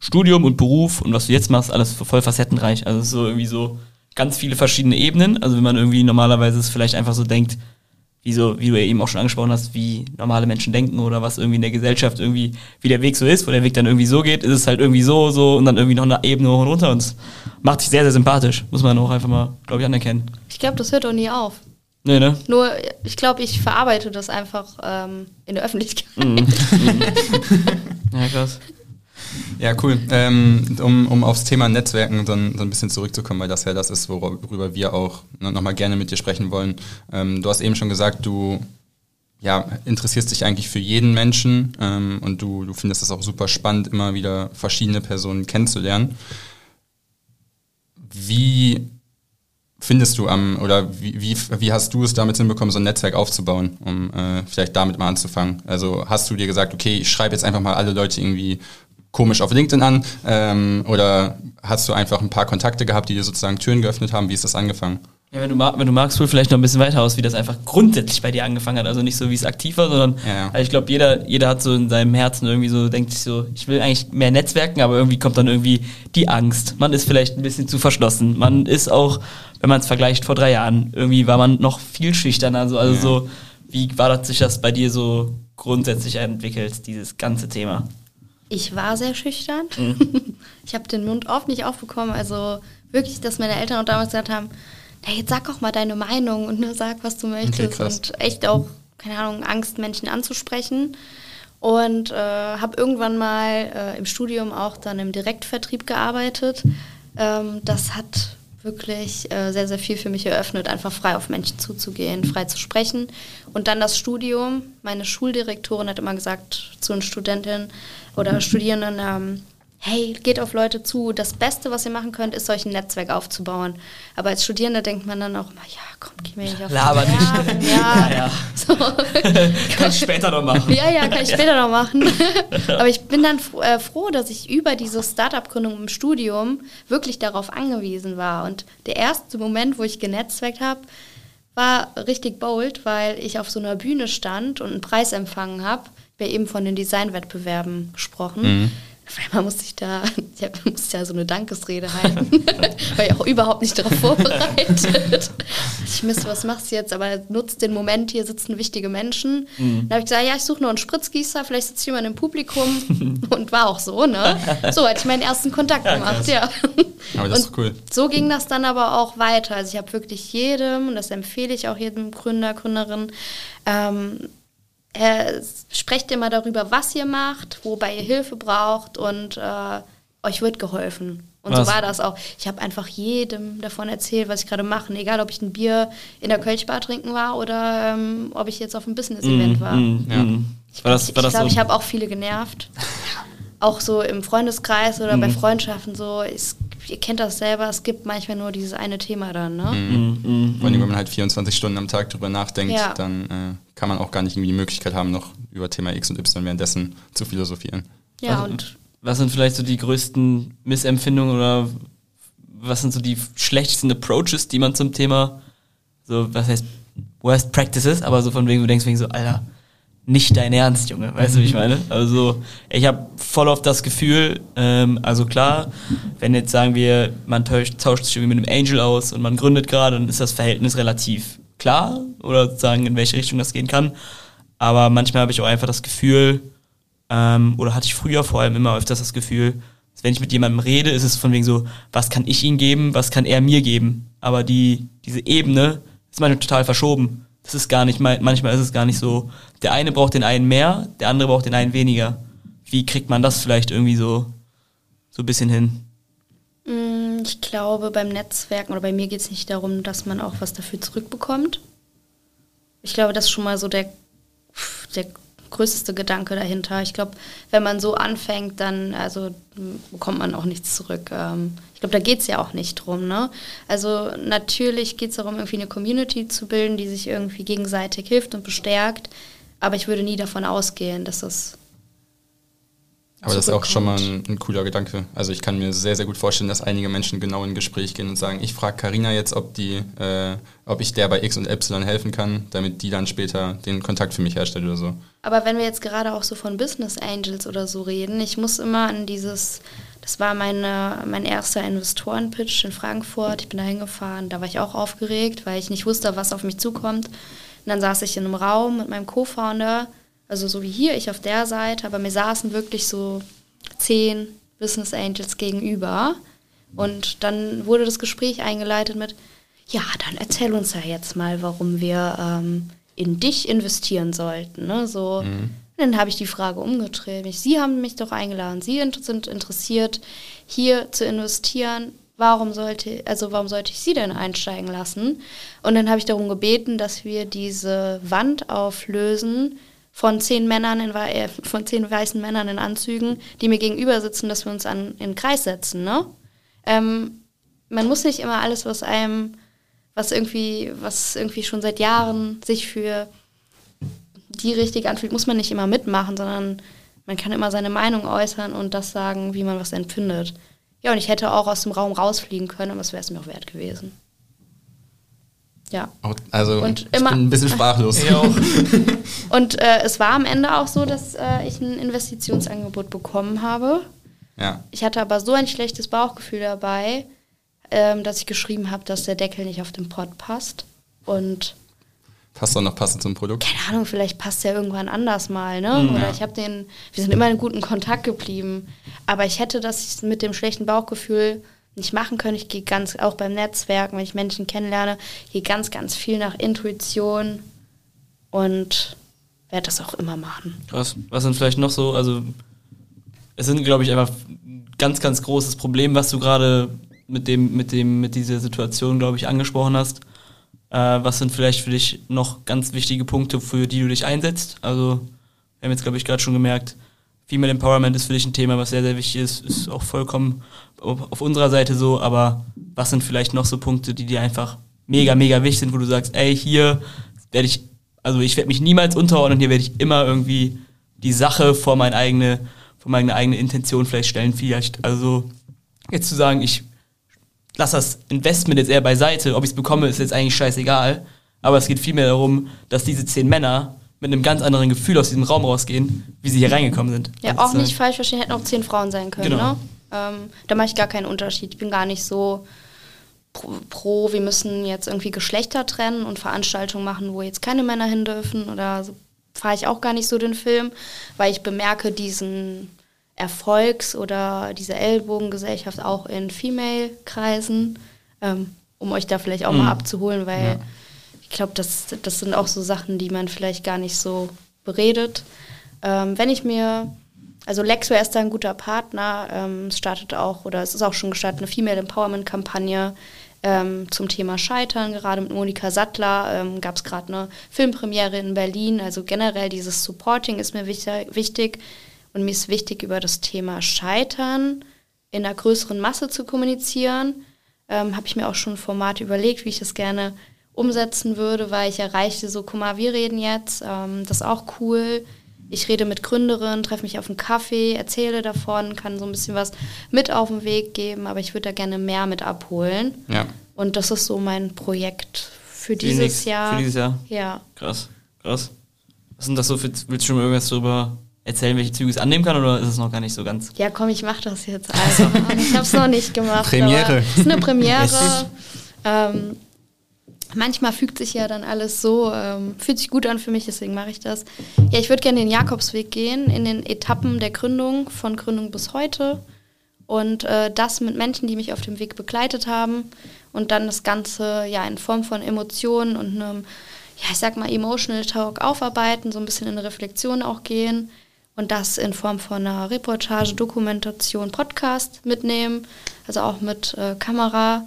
Studium und Beruf und was du jetzt machst, alles voll facettenreich. Also es ist so irgendwie so ganz viele verschiedene Ebenen. Also wenn man irgendwie normalerweise es vielleicht einfach so denkt, wie, so, wie du ja eben auch schon angesprochen hast, wie normale Menschen denken oder was irgendwie in der Gesellschaft irgendwie, wie der Weg so ist, wo der Weg dann irgendwie so geht, ist es halt irgendwie so, so und dann irgendwie noch eine Ebene hoch und runter und es macht sich sehr, sehr sympathisch. Muss man auch einfach mal, glaube ich, anerkennen. Ich glaube, das hört auch nie auf. Nee, ne? Nur, ich glaube, ich verarbeite das einfach ähm, in der Öffentlichkeit. Mhm. ja, krass. Ja, cool. Ähm, um, um aufs Thema Netzwerken dann so ein bisschen zurückzukommen, weil das ja das ist, worüber wir auch nochmal gerne mit dir sprechen wollen. Ähm, du hast eben schon gesagt, du ja, interessierst dich eigentlich für jeden Menschen ähm, und du, du findest es auch super spannend, immer wieder verschiedene Personen kennenzulernen. Wie findest du am, oder wie, wie, wie hast du es damit hinbekommen, so ein Netzwerk aufzubauen, um äh, vielleicht damit mal anzufangen? Also hast du dir gesagt, okay, ich schreibe jetzt einfach mal alle Leute irgendwie komisch auf LinkedIn an? Ähm, oder hast du einfach ein paar Kontakte gehabt, die dir sozusagen Türen geöffnet haben? Wie ist das angefangen? Ja, wenn du, wenn du magst, hol vielleicht noch ein bisschen weiter aus, wie das einfach grundsätzlich bei dir angefangen hat. Also nicht so, wie es aktiv war, sondern Ja, ja. Also ich glaube, jeder, jeder hat so in seinem Herzen irgendwie so, denkt sich so, ich will eigentlich mehr Netzwerken, aber irgendwie kommt dann irgendwie die Angst. Man ist vielleicht ein bisschen zu verschlossen. Man ist auch, wenn man es vergleicht vor drei Jahren, irgendwie war man noch viel schüchterner. Also, also Ja. so, wie war das sich das bei dir so grundsätzlich entwickelt, dieses ganze Thema? Ich war sehr schüchtern. Mhm. Ich habe den Mund oft nicht aufbekommen. Also wirklich, dass meine Eltern auch damals gesagt haben, na jetzt sag auch mal deine Meinung und nur sag, was du möchtest. krass. und echt auch, keine Ahnung, Angst, Menschen anzusprechen. Und äh, habe irgendwann mal äh, im Studium auch dann im Direktvertrieb gearbeitet. Ähm, das hat wirklich äh, sehr, sehr viel für mich eröffnet, einfach frei auf Menschen zuzugehen, frei zu sprechen. Und dann das Studium. Meine Schuldirektorin hat immer gesagt zu den Studentinnen oder Studierenden, ähm, hey, geht auf Leute zu. Das Beste, was ihr machen könnt, ist, euch ein Netzwerk aufzubauen. Aber als Studierender denkt man dann auch immer, ja, komm, geh mir nicht auf Laber die nicht. Ja, Ja, ja. So. Kann ich später noch machen. Ja, ja, kann ich später noch machen. Aber ich bin dann äh, froh, dass ich über diese Startup-Gründung im Studium wirklich darauf angewiesen war. Und der erste Moment, wo ich genetzwerkt habe, war richtig bold, weil ich auf so einer Bühne stand und einen Preis empfangen habe. Habe eben von den Designwettbewerben gesprochen. Auf einmal musste ich da, ich hab- musste ja so eine Dankesrede halten. war ich auch überhaupt nicht darauf vorbereitet. Ich Mist, was machst du jetzt? Aber nutzt den Moment, hier sitzen wichtige Menschen. Dann habe ich gesagt, ja, ich suche nur einen Spritzgießer, vielleicht sitzt jemand im Publikum. Und war auch so, ne? So hatte ich meinen ersten Kontakt gemacht, ja. Aber das Und ist cool. so ging das dann aber auch weiter. Also ich habe wirklich jedem, und das empfehle ich auch jedem Gründer, Gründerin, ähm, äh, sprecht immer darüber, was ihr macht, wobei ihr Hilfe braucht und äh, euch wird geholfen. Und Was? so war das auch. Ich habe einfach jedem davon erzählt, was ich gerade mache. Egal, ob ich ein Bier in der Kölschbar trinken war oder ähm, ob ich jetzt auf einem Business-Event war. Mm, Ja. mm. War das, war ich das glaube, so? ich habe auch viele genervt. Auch so im Freundeskreis oder Mhm. bei Freundschaften so. Es, ihr kennt das selber, es gibt manchmal nur dieses eine Thema dann, ne? Mm, Vor allem, wenn man halt 24 Stunden am Tag drüber nachdenkt, Ja. dann äh, kann man auch gar nicht irgendwie die Möglichkeit haben, noch über Thema X und Y währenddessen zu philosophieren. Ja, Also- und Was sind vielleicht so die größten Missempfindungen oder was sind so die schlechtesten Approaches, die man zum Thema, so, was heißt, Worst Practices, aber so von wegen, du denkst wegen so, Alter, nicht dein Ernst, Junge, weißt du, wie ich meine? Also, ich habe voll oft das Gefühl, ähm, also klar, wenn jetzt sagen wir, man tauscht, tauscht sich irgendwie mit einem Angel aus und man gründet gerade, dann ist das Verhältnis relativ klar oder sagen, in welche Richtung das gehen kann. Aber manchmal habe ich auch einfach das Gefühl, ähm, oder hatte ich früher vor allem immer öfters das Gefühl, dass wenn ich mit jemandem rede, ist es von wegen so, was kann ich ihm geben, was kann er mir geben. Aber die, diese Ebene ist manchmal total verschoben. Das ist gar nicht, mal- manchmal ist es gar nicht so, der eine braucht den einen mehr, der andere braucht den einen weniger. Wie kriegt man das vielleicht irgendwie so, so ein bisschen hin? Mm, Ich glaube, beim Netzwerken oder bei mir geht es nicht darum, dass man auch was dafür zurückbekommt. Ich glaube, das ist schon mal so der, der größte Gedanke dahinter. Ich glaube, wenn man so anfängt, dann also bekommt man auch nichts zurück. Ähm, Ich glaube, da geht es ja auch nicht drum. Ne? Also natürlich geht es darum, irgendwie eine Community zu bilden, die sich irgendwie gegenseitig hilft und bestärkt. Aber ich würde nie davon ausgehen, dass das Aber das ist auch schon mal ein, ein cooler Gedanke. Also ich kann mir sehr, sehr gut vorstellen, dass einige Menschen genau in ein Gespräch gehen und sagen, ich frage Karina jetzt, ob die, äh, ob ich der bei X und Y helfen kann, damit die dann später den Kontakt für mich herstellt oder so. Aber wenn wir jetzt gerade auch so von Business Angels oder so reden, ich muss immer an dieses, das war meine, mein erster Investorenpitch in Frankfurt. Ich bin da hingefahren, da war ich auch aufgeregt, weil ich nicht wusste, was auf mich zukommt. Und dann saß ich in einem Raum mit meinem Co-Founder, also so wie hier, ich auf der Seite, aber mir saßen wirklich so zehn Business Angels gegenüber. Und dann wurde das Gespräch eingeleitet mit, ja, dann erzähl uns ja jetzt mal, warum wir ähm, in dich investieren sollten. Ne? So, Dann habe ich die Frage umgedreht. Sie haben mich doch eingeladen. Sie sind interessiert, hier zu investieren. Warum sollte, also warum sollte ich Sie denn einsteigen lassen? Und dann habe ich darum gebeten, dass wir diese Wand auflösen von zehn Männern in, äh, von zehn weißen Männern in Anzügen, die mir gegenüber sitzen, dass wir uns an in den Kreis setzen. Ne? Ähm, man muss nicht immer alles, was einem, was irgendwie, was irgendwie schon seit Jahren sich für die richtig anfühlt, muss man nicht immer mitmachen, sondern man kann immer seine Meinung äußern und das sagen, wie man was empfindet. Ja, und ich hätte auch aus dem Raum rausfliegen können, aber es wäre es mir auch wert gewesen. Ja. Also Und ich immer- bin ein bisschen sprachlos. Und äh, es war am Ende auch so, dass äh, ich ein Investitionsangebot bekommen habe. Ja. Ich hatte aber so ein schlechtes Bauchgefühl dabei, ähm, dass ich geschrieben habe, dass der Deckel nicht auf den Pott passt. Und Passt doch noch passend zum Produkt. keine Ahnung, vielleicht passt der irgendwann anders mal, ne? Oder ja. ich habe den, wir sind immer in guten Kontakt geblieben. Aber ich hätte das mit dem schlechten Bauchgefühl nicht machen können. Ich gehe ganz, auch beim Netzwerken, wenn ich Menschen kennenlerne, gehe ganz, ganz viel nach Intuition und werde das auch immer machen. Krass. Was sind vielleicht noch so, also es sind, glaube ich, einfach ein ganz, ganz großes Problem, was du gerade mit dem, mit dem, mit dieser Situation, glaube ich, angesprochen hast. Äh, was sind vielleicht für dich noch ganz wichtige Punkte, für die du dich einsetzt? Also, wir haben jetzt, glaube ich, gerade schon gemerkt, Female Empowerment ist für dich ein Thema, was sehr, sehr wichtig ist, ist auch vollkommen auf, unserer Seite so, aber was sind vielleicht noch so Punkte, die dir einfach mega, mega wichtig sind, wo du sagst, ey, hier werde ich, also ich werde mich niemals unterordnen, hier werde ich immer irgendwie die Sache vor meine eigene, vor meine eigene Intention vielleicht stellen, vielleicht, also jetzt zu sagen, ich lass das Investment jetzt eher beiseite, ob ich es bekomme, ist jetzt eigentlich scheißegal, aber es geht vielmehr darum, dass diese zehn Männer mit einem ganz anderen Gefühl aus diesem Raum rausgehen, wie sie hier reingekommen sind. Ja, Und, auch nicht falsch verstehen, hätten auch zehn Frauen sein können, Genau. ne? Ähm, da mache ich gar keinen Unterschied. Ich bin gar nicht so pro, pro, wir müssen jetzt irgendwie Geschlechter trennen und Veranstaltungen machen, wo jetzt keine Männer hin dürfen oder so fahre ich auch gar nicht so den Film, weil ich bemerke diesen Erfolgs- oder diese Ellbogengesellschaft auch in Female-Kreisen, ähm, um euch da vielleicht auch mal abzuholen, weil ich glaube, das, das sind auch so Sachen, die man vielleicht gar nicht so beredet. Ähm, wenn ich mir, also Lexware ist da ein guter Partner, ähm, es startet auch, oder es ist auch schon gestartet, eine Female Empowerment-Kampagne ähm, zum Thema Scheitern. Gerade mit Monika Sattler ähm, gab es gerade eine Filmpremiere in Berlin. Also generell dieses Supporting ist mir wichtig. Und mir ist wichtig, über das Thema Scheitern in einer größeren Masse zu kommunizieren. Ähm, Habe ich mir auch schon Formate überlegt, wie ich das gerne umsetzen würde, weil ich erreichte so, guck mal, wir reden jetzt, ähm, das ist auch cool. Ich rede mit Gründerinnen, treffe mich auf einen Kaffee, erzähle davon, kann so ein bisschen was mit auf den Weg geben, aber ich würde da gerne mehr mit abholen. Ja. Und das ist so mein Projekt für die dieses nächst- Jahr. Für dieses Jahr. Ja. Krass, krass. Was sind das so für, willst du schon mal irgendwas darüber erzählen, welche Züge es annehmen kann oder ist es noch gar nicht so ganz? Ja, komm, ich mach das jetzt einfach. ich habe es noch nicht gemacht. Premiere. ist eine Premiere. Yes. ähm, manchmal fügt sich ja dann alles so, ähm, fühlt sich gut an für mich, deswegen mache ich das. Ja, ich würde gerne den Jakobsweg gehen in den Etappen der Gründung, von Gründung bis heute. Und äh, das mit Menschen, die mich auf dem Weg begleitet haben. Und dann das Ganze ja in Form von Emotionen und einem, ja, ich sag mal, Emotional Talk aufarbeiten, so ein bisschen in eine Reflexion auch gehen. Und das in Form von einer Reportage, Dokumentation, Podcast mitnehmen. Also auch mit äh, Kamera.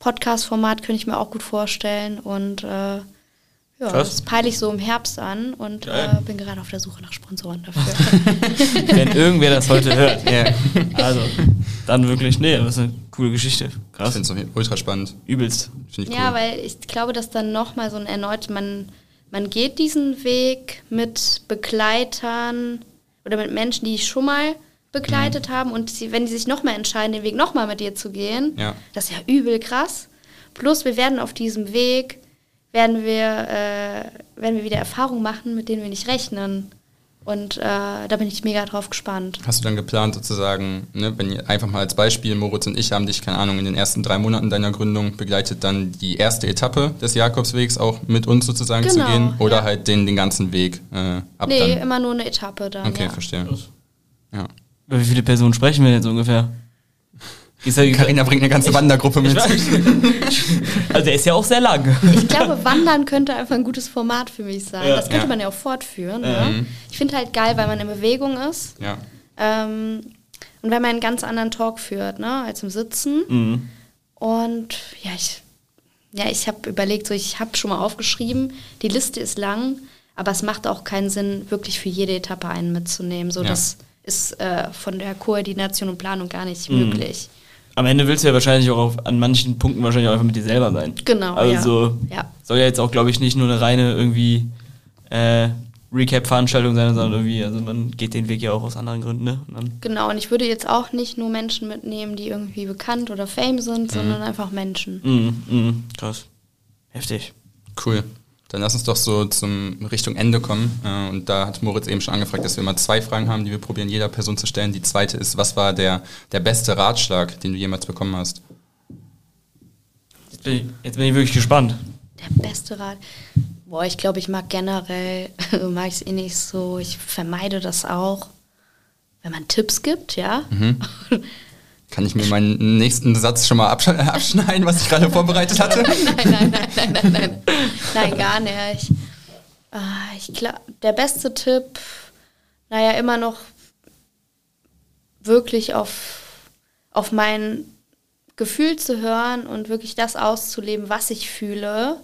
Podcast-Format könnte ich mir auch gut vorstellen. Und äh, ja, Krass. das peile ich so im Herbst an und äh, bin gerade auf der Suche nach Sponsoren dafür. Wenn irgendwer das heute hört. Ja. Also, dann wirklich, nee, das ist eine coole Geschichte. Ich Krass. finde es ultra spannend. Übelst. Finde ich Ja, cool. weil ich glaube, dass dann nochmal so ein erneut, man, man geht diesen Weg mit Begleitern oder mit Menschen, die schon mal begleitet Mhm. haben und sie, wenn die sich nochmal entscheiden, den Weg nochmal mit dir zu gehen, Ja. das ist ja übel krass. Plus wir werden auf diesem Weg, werden wir, äh, werden wir wieder Erfahrungen machen, mit denen wir nicht rechnen. Und äh, da bin ich mega drauf gespannt. Hast du dann geplant sozusagen, ne, wenn ihr einfach mal als Beispiel, Moritz und ich haben dich, keine Ahnung, in den ersten drei Monaten deiner Gründung begleitet, dann die erste Etappe des Jakobswegs auch mit uns sozusagen Genau, zu gehen oder ja. halt den, den ganzen Weg äh, ab nee, dann? immer nur eine Etappe dann. Okay, ja. verstehe. Ja. Über wie viele Personen sprechen wir jetzt ungefähr? Ist ja, Carina bringt eine ganze Wandergruppe mit. also der ist ja auch sehr lang. Ich glaube, Wandern könnte einfach ein gutes Format für mich sein. Ja. das könnte Ja. man ja auch fortführen. Ne? Ich finde halt geil, weil man in Bewegung ist Ja. ähm, und weil man einen ganz anderen Talk führt, ne, als im Sitzen. Mhm. Und ja, ich, ja, ich habe überlegt, so ich habe schon mal aufgeschrieben, die Liste ist lang, aber es macht auch keinen Sinn, wirklich für jede Etappe einen mitzunehmen. So, Ja. das ist äh, von der Koordination und Planung gar nicht Mhm. möglich. Am Ende willst du ja wahrscheinlich auch auf, an manchen Punkten wahrscheinlich auch einfach mit dir selber sein. Genau, Also ja. Ja. soll ja jetzt auch, glaube ich, nicht nur eine reine irgendwie äh, Recap-Veranstaltung sein, sondern irgendwie, also man geht den Weg ja auch aus anderen Gründen, ne? Und dann, Genau, und ich würde jetzt auch nicht nur Menschen mitnehmen, die irgendwie bekannt oder fame sind, sondern einfach Menschen. mm, mm, krass. Heftig. Cool. Dann lass uns doch so zum Richtung Ende kommen. Äh, Und da hat Moritz eben schon angefragt, dass wir mal zwei Fragen haben, die wir probieren, jeder Person zu stellen. Die zweite ist, was war der, der beste Ratschlag, den du jemals bekommen hast? Jetzt bin, ich, jetzt bin ich wirklich gespannt. Der beste Rat. Boah, ich glaube, ich mag generell, mag ich es eh nicht so. Ich vermeide das auch, wenn man Tipps gibt, ja. Kann ich mir meinen nächsten Satz schon mal absch abschneiden, was ich gerade vorbereitet hatte? nein, nein, nein, nein, nein, nein. Nein, gar nicht. Ah, ich glaube, der beste Tipp, naja, immer noch wirklich auf, auf mein Gefühl zu hören und wirklich das auszuleben, was ich fühle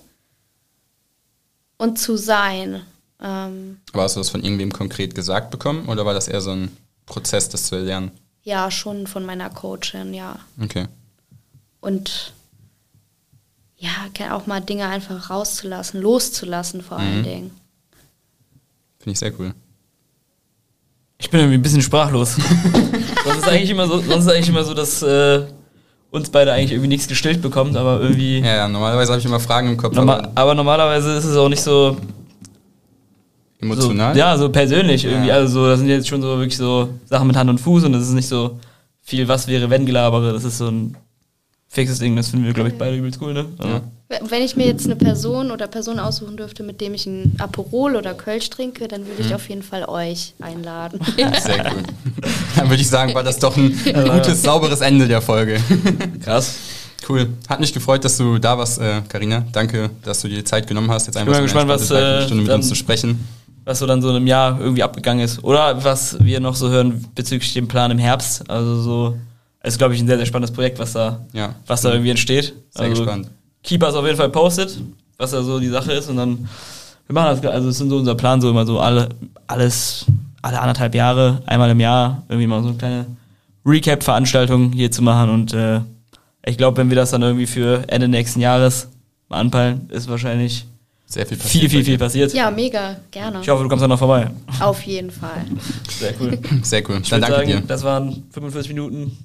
und zu sein. Ähm, Aber hast du das von irgendwem konkret gesagt bekommen oder war das eher so ein Prozess, das zu lernen? Ja, schon von meiner Coachin, ja. Okay. Und ja, kann auch mal Dinge einfach rauszulassen, loszulassen vor allen Dingen. Finde ich sehr cool. Ich bin irgendwie ein bisschen sprachlos. sonst ist eigentlich immer so, sonst ist eigentlich immer so, dass äh, uns beide eigentlich irgendwie nichts gestellt bekommt, aber irgendwie. Ja, ja normalerweise habe ich immer Fragen im Kopf, Norma aber aber normalerweise ist es auch nicht so, so emotional. ja, so persönlich irgendwie. Ja. Also so, das sind jetzt schon so wirklich so Sachen mit Hand und Fuß und das ist nicht so viel was wäre wenn gelabere. Das ist so ein fixes Ding. Das finden wir glaube ich beide übelst cool, ne? Also, Ja. Wenn ich mir jetzt eine Person oder Person aussuchen dürfte, mit dem ich ein Aperol oder Kölsch trinke, dann würde ich auf jeden Fall euch einladen. Sehr cool. Dann würde ich sagen, war das doch ein gutes, sauberes Ende der Folge. Krass. Cool. Hat mich gefreut, dass du da warst, Karina. Danke, dass du dir die Zeit genommen hast, jetzt einfach bin so mal eine gespannt, was, äh, Dreiviertelstunde mit dann- uns zu sprechen. Was so dann so in einem Jahr irgendwie abgegangen ist. Oder was wir noch so hören bezüglich dem Plan im Herbst. Also so, es ist, glaube ich, ein sehr, sehr spannendes Projekt, was da, Ja. was da irgendwie entsteht. Sehr also, gespannt. Keeper ist auf jeden Fall postet, was da so die Sache ist. Und dann, wir machen das, also es sind so unser Plan, so immer so alle, alles, alle anderthalb Jahre, einmal im Jahr, irgendwie mal so eine kleine Recap-Veranstaltung hier zu machen. Und äh, ich glaube, wenn wir das dann irgendwie für Ende nächsten Jahres mal anpeilen, ist wahrscheinlich Sehr viel passiert. viel, viel, viel passiert. ja, mega, gerne. Ich hoffe, du kommst dann noch vorbei. Auf jeden Fall. Sehr cool. Sehr cool. Ich Dann danke sagen, dir. das waren 45 Minuten.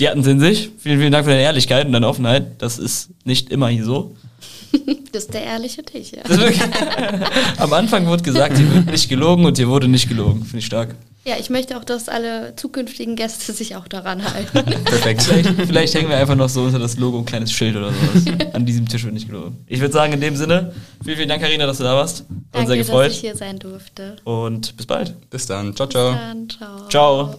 Die hatten es in sich. Vielen, vielen Dank für deine Ehrlichkeit und deine Offenheit. Das ist nicht immer hier so. Das ist der ehrliche Dich, ja. Am Anfang wurde gesagt, hier wird nicht gelogen und hier wurde nicht gelogen. Finde ich stark. Ja, ich möchte auch, dass alle zukünftigen Gäste sich auch daran halten. Perfekt. Vielleicht, vielleicht hängen wir einfach noch so unter das Logo ein kleines Schild oder sowas. An diesem Tisch wird nicht gelogen. Ich würde sagen, in dem Sinne, vielen, vielen Dank, Karina, dass du da warst. Hat uns Danke, sehr dass gefreut. ich hier sein durfte. Und bis bald. Bis dann. Ciao, ciao. Dann, ciao. Ciao.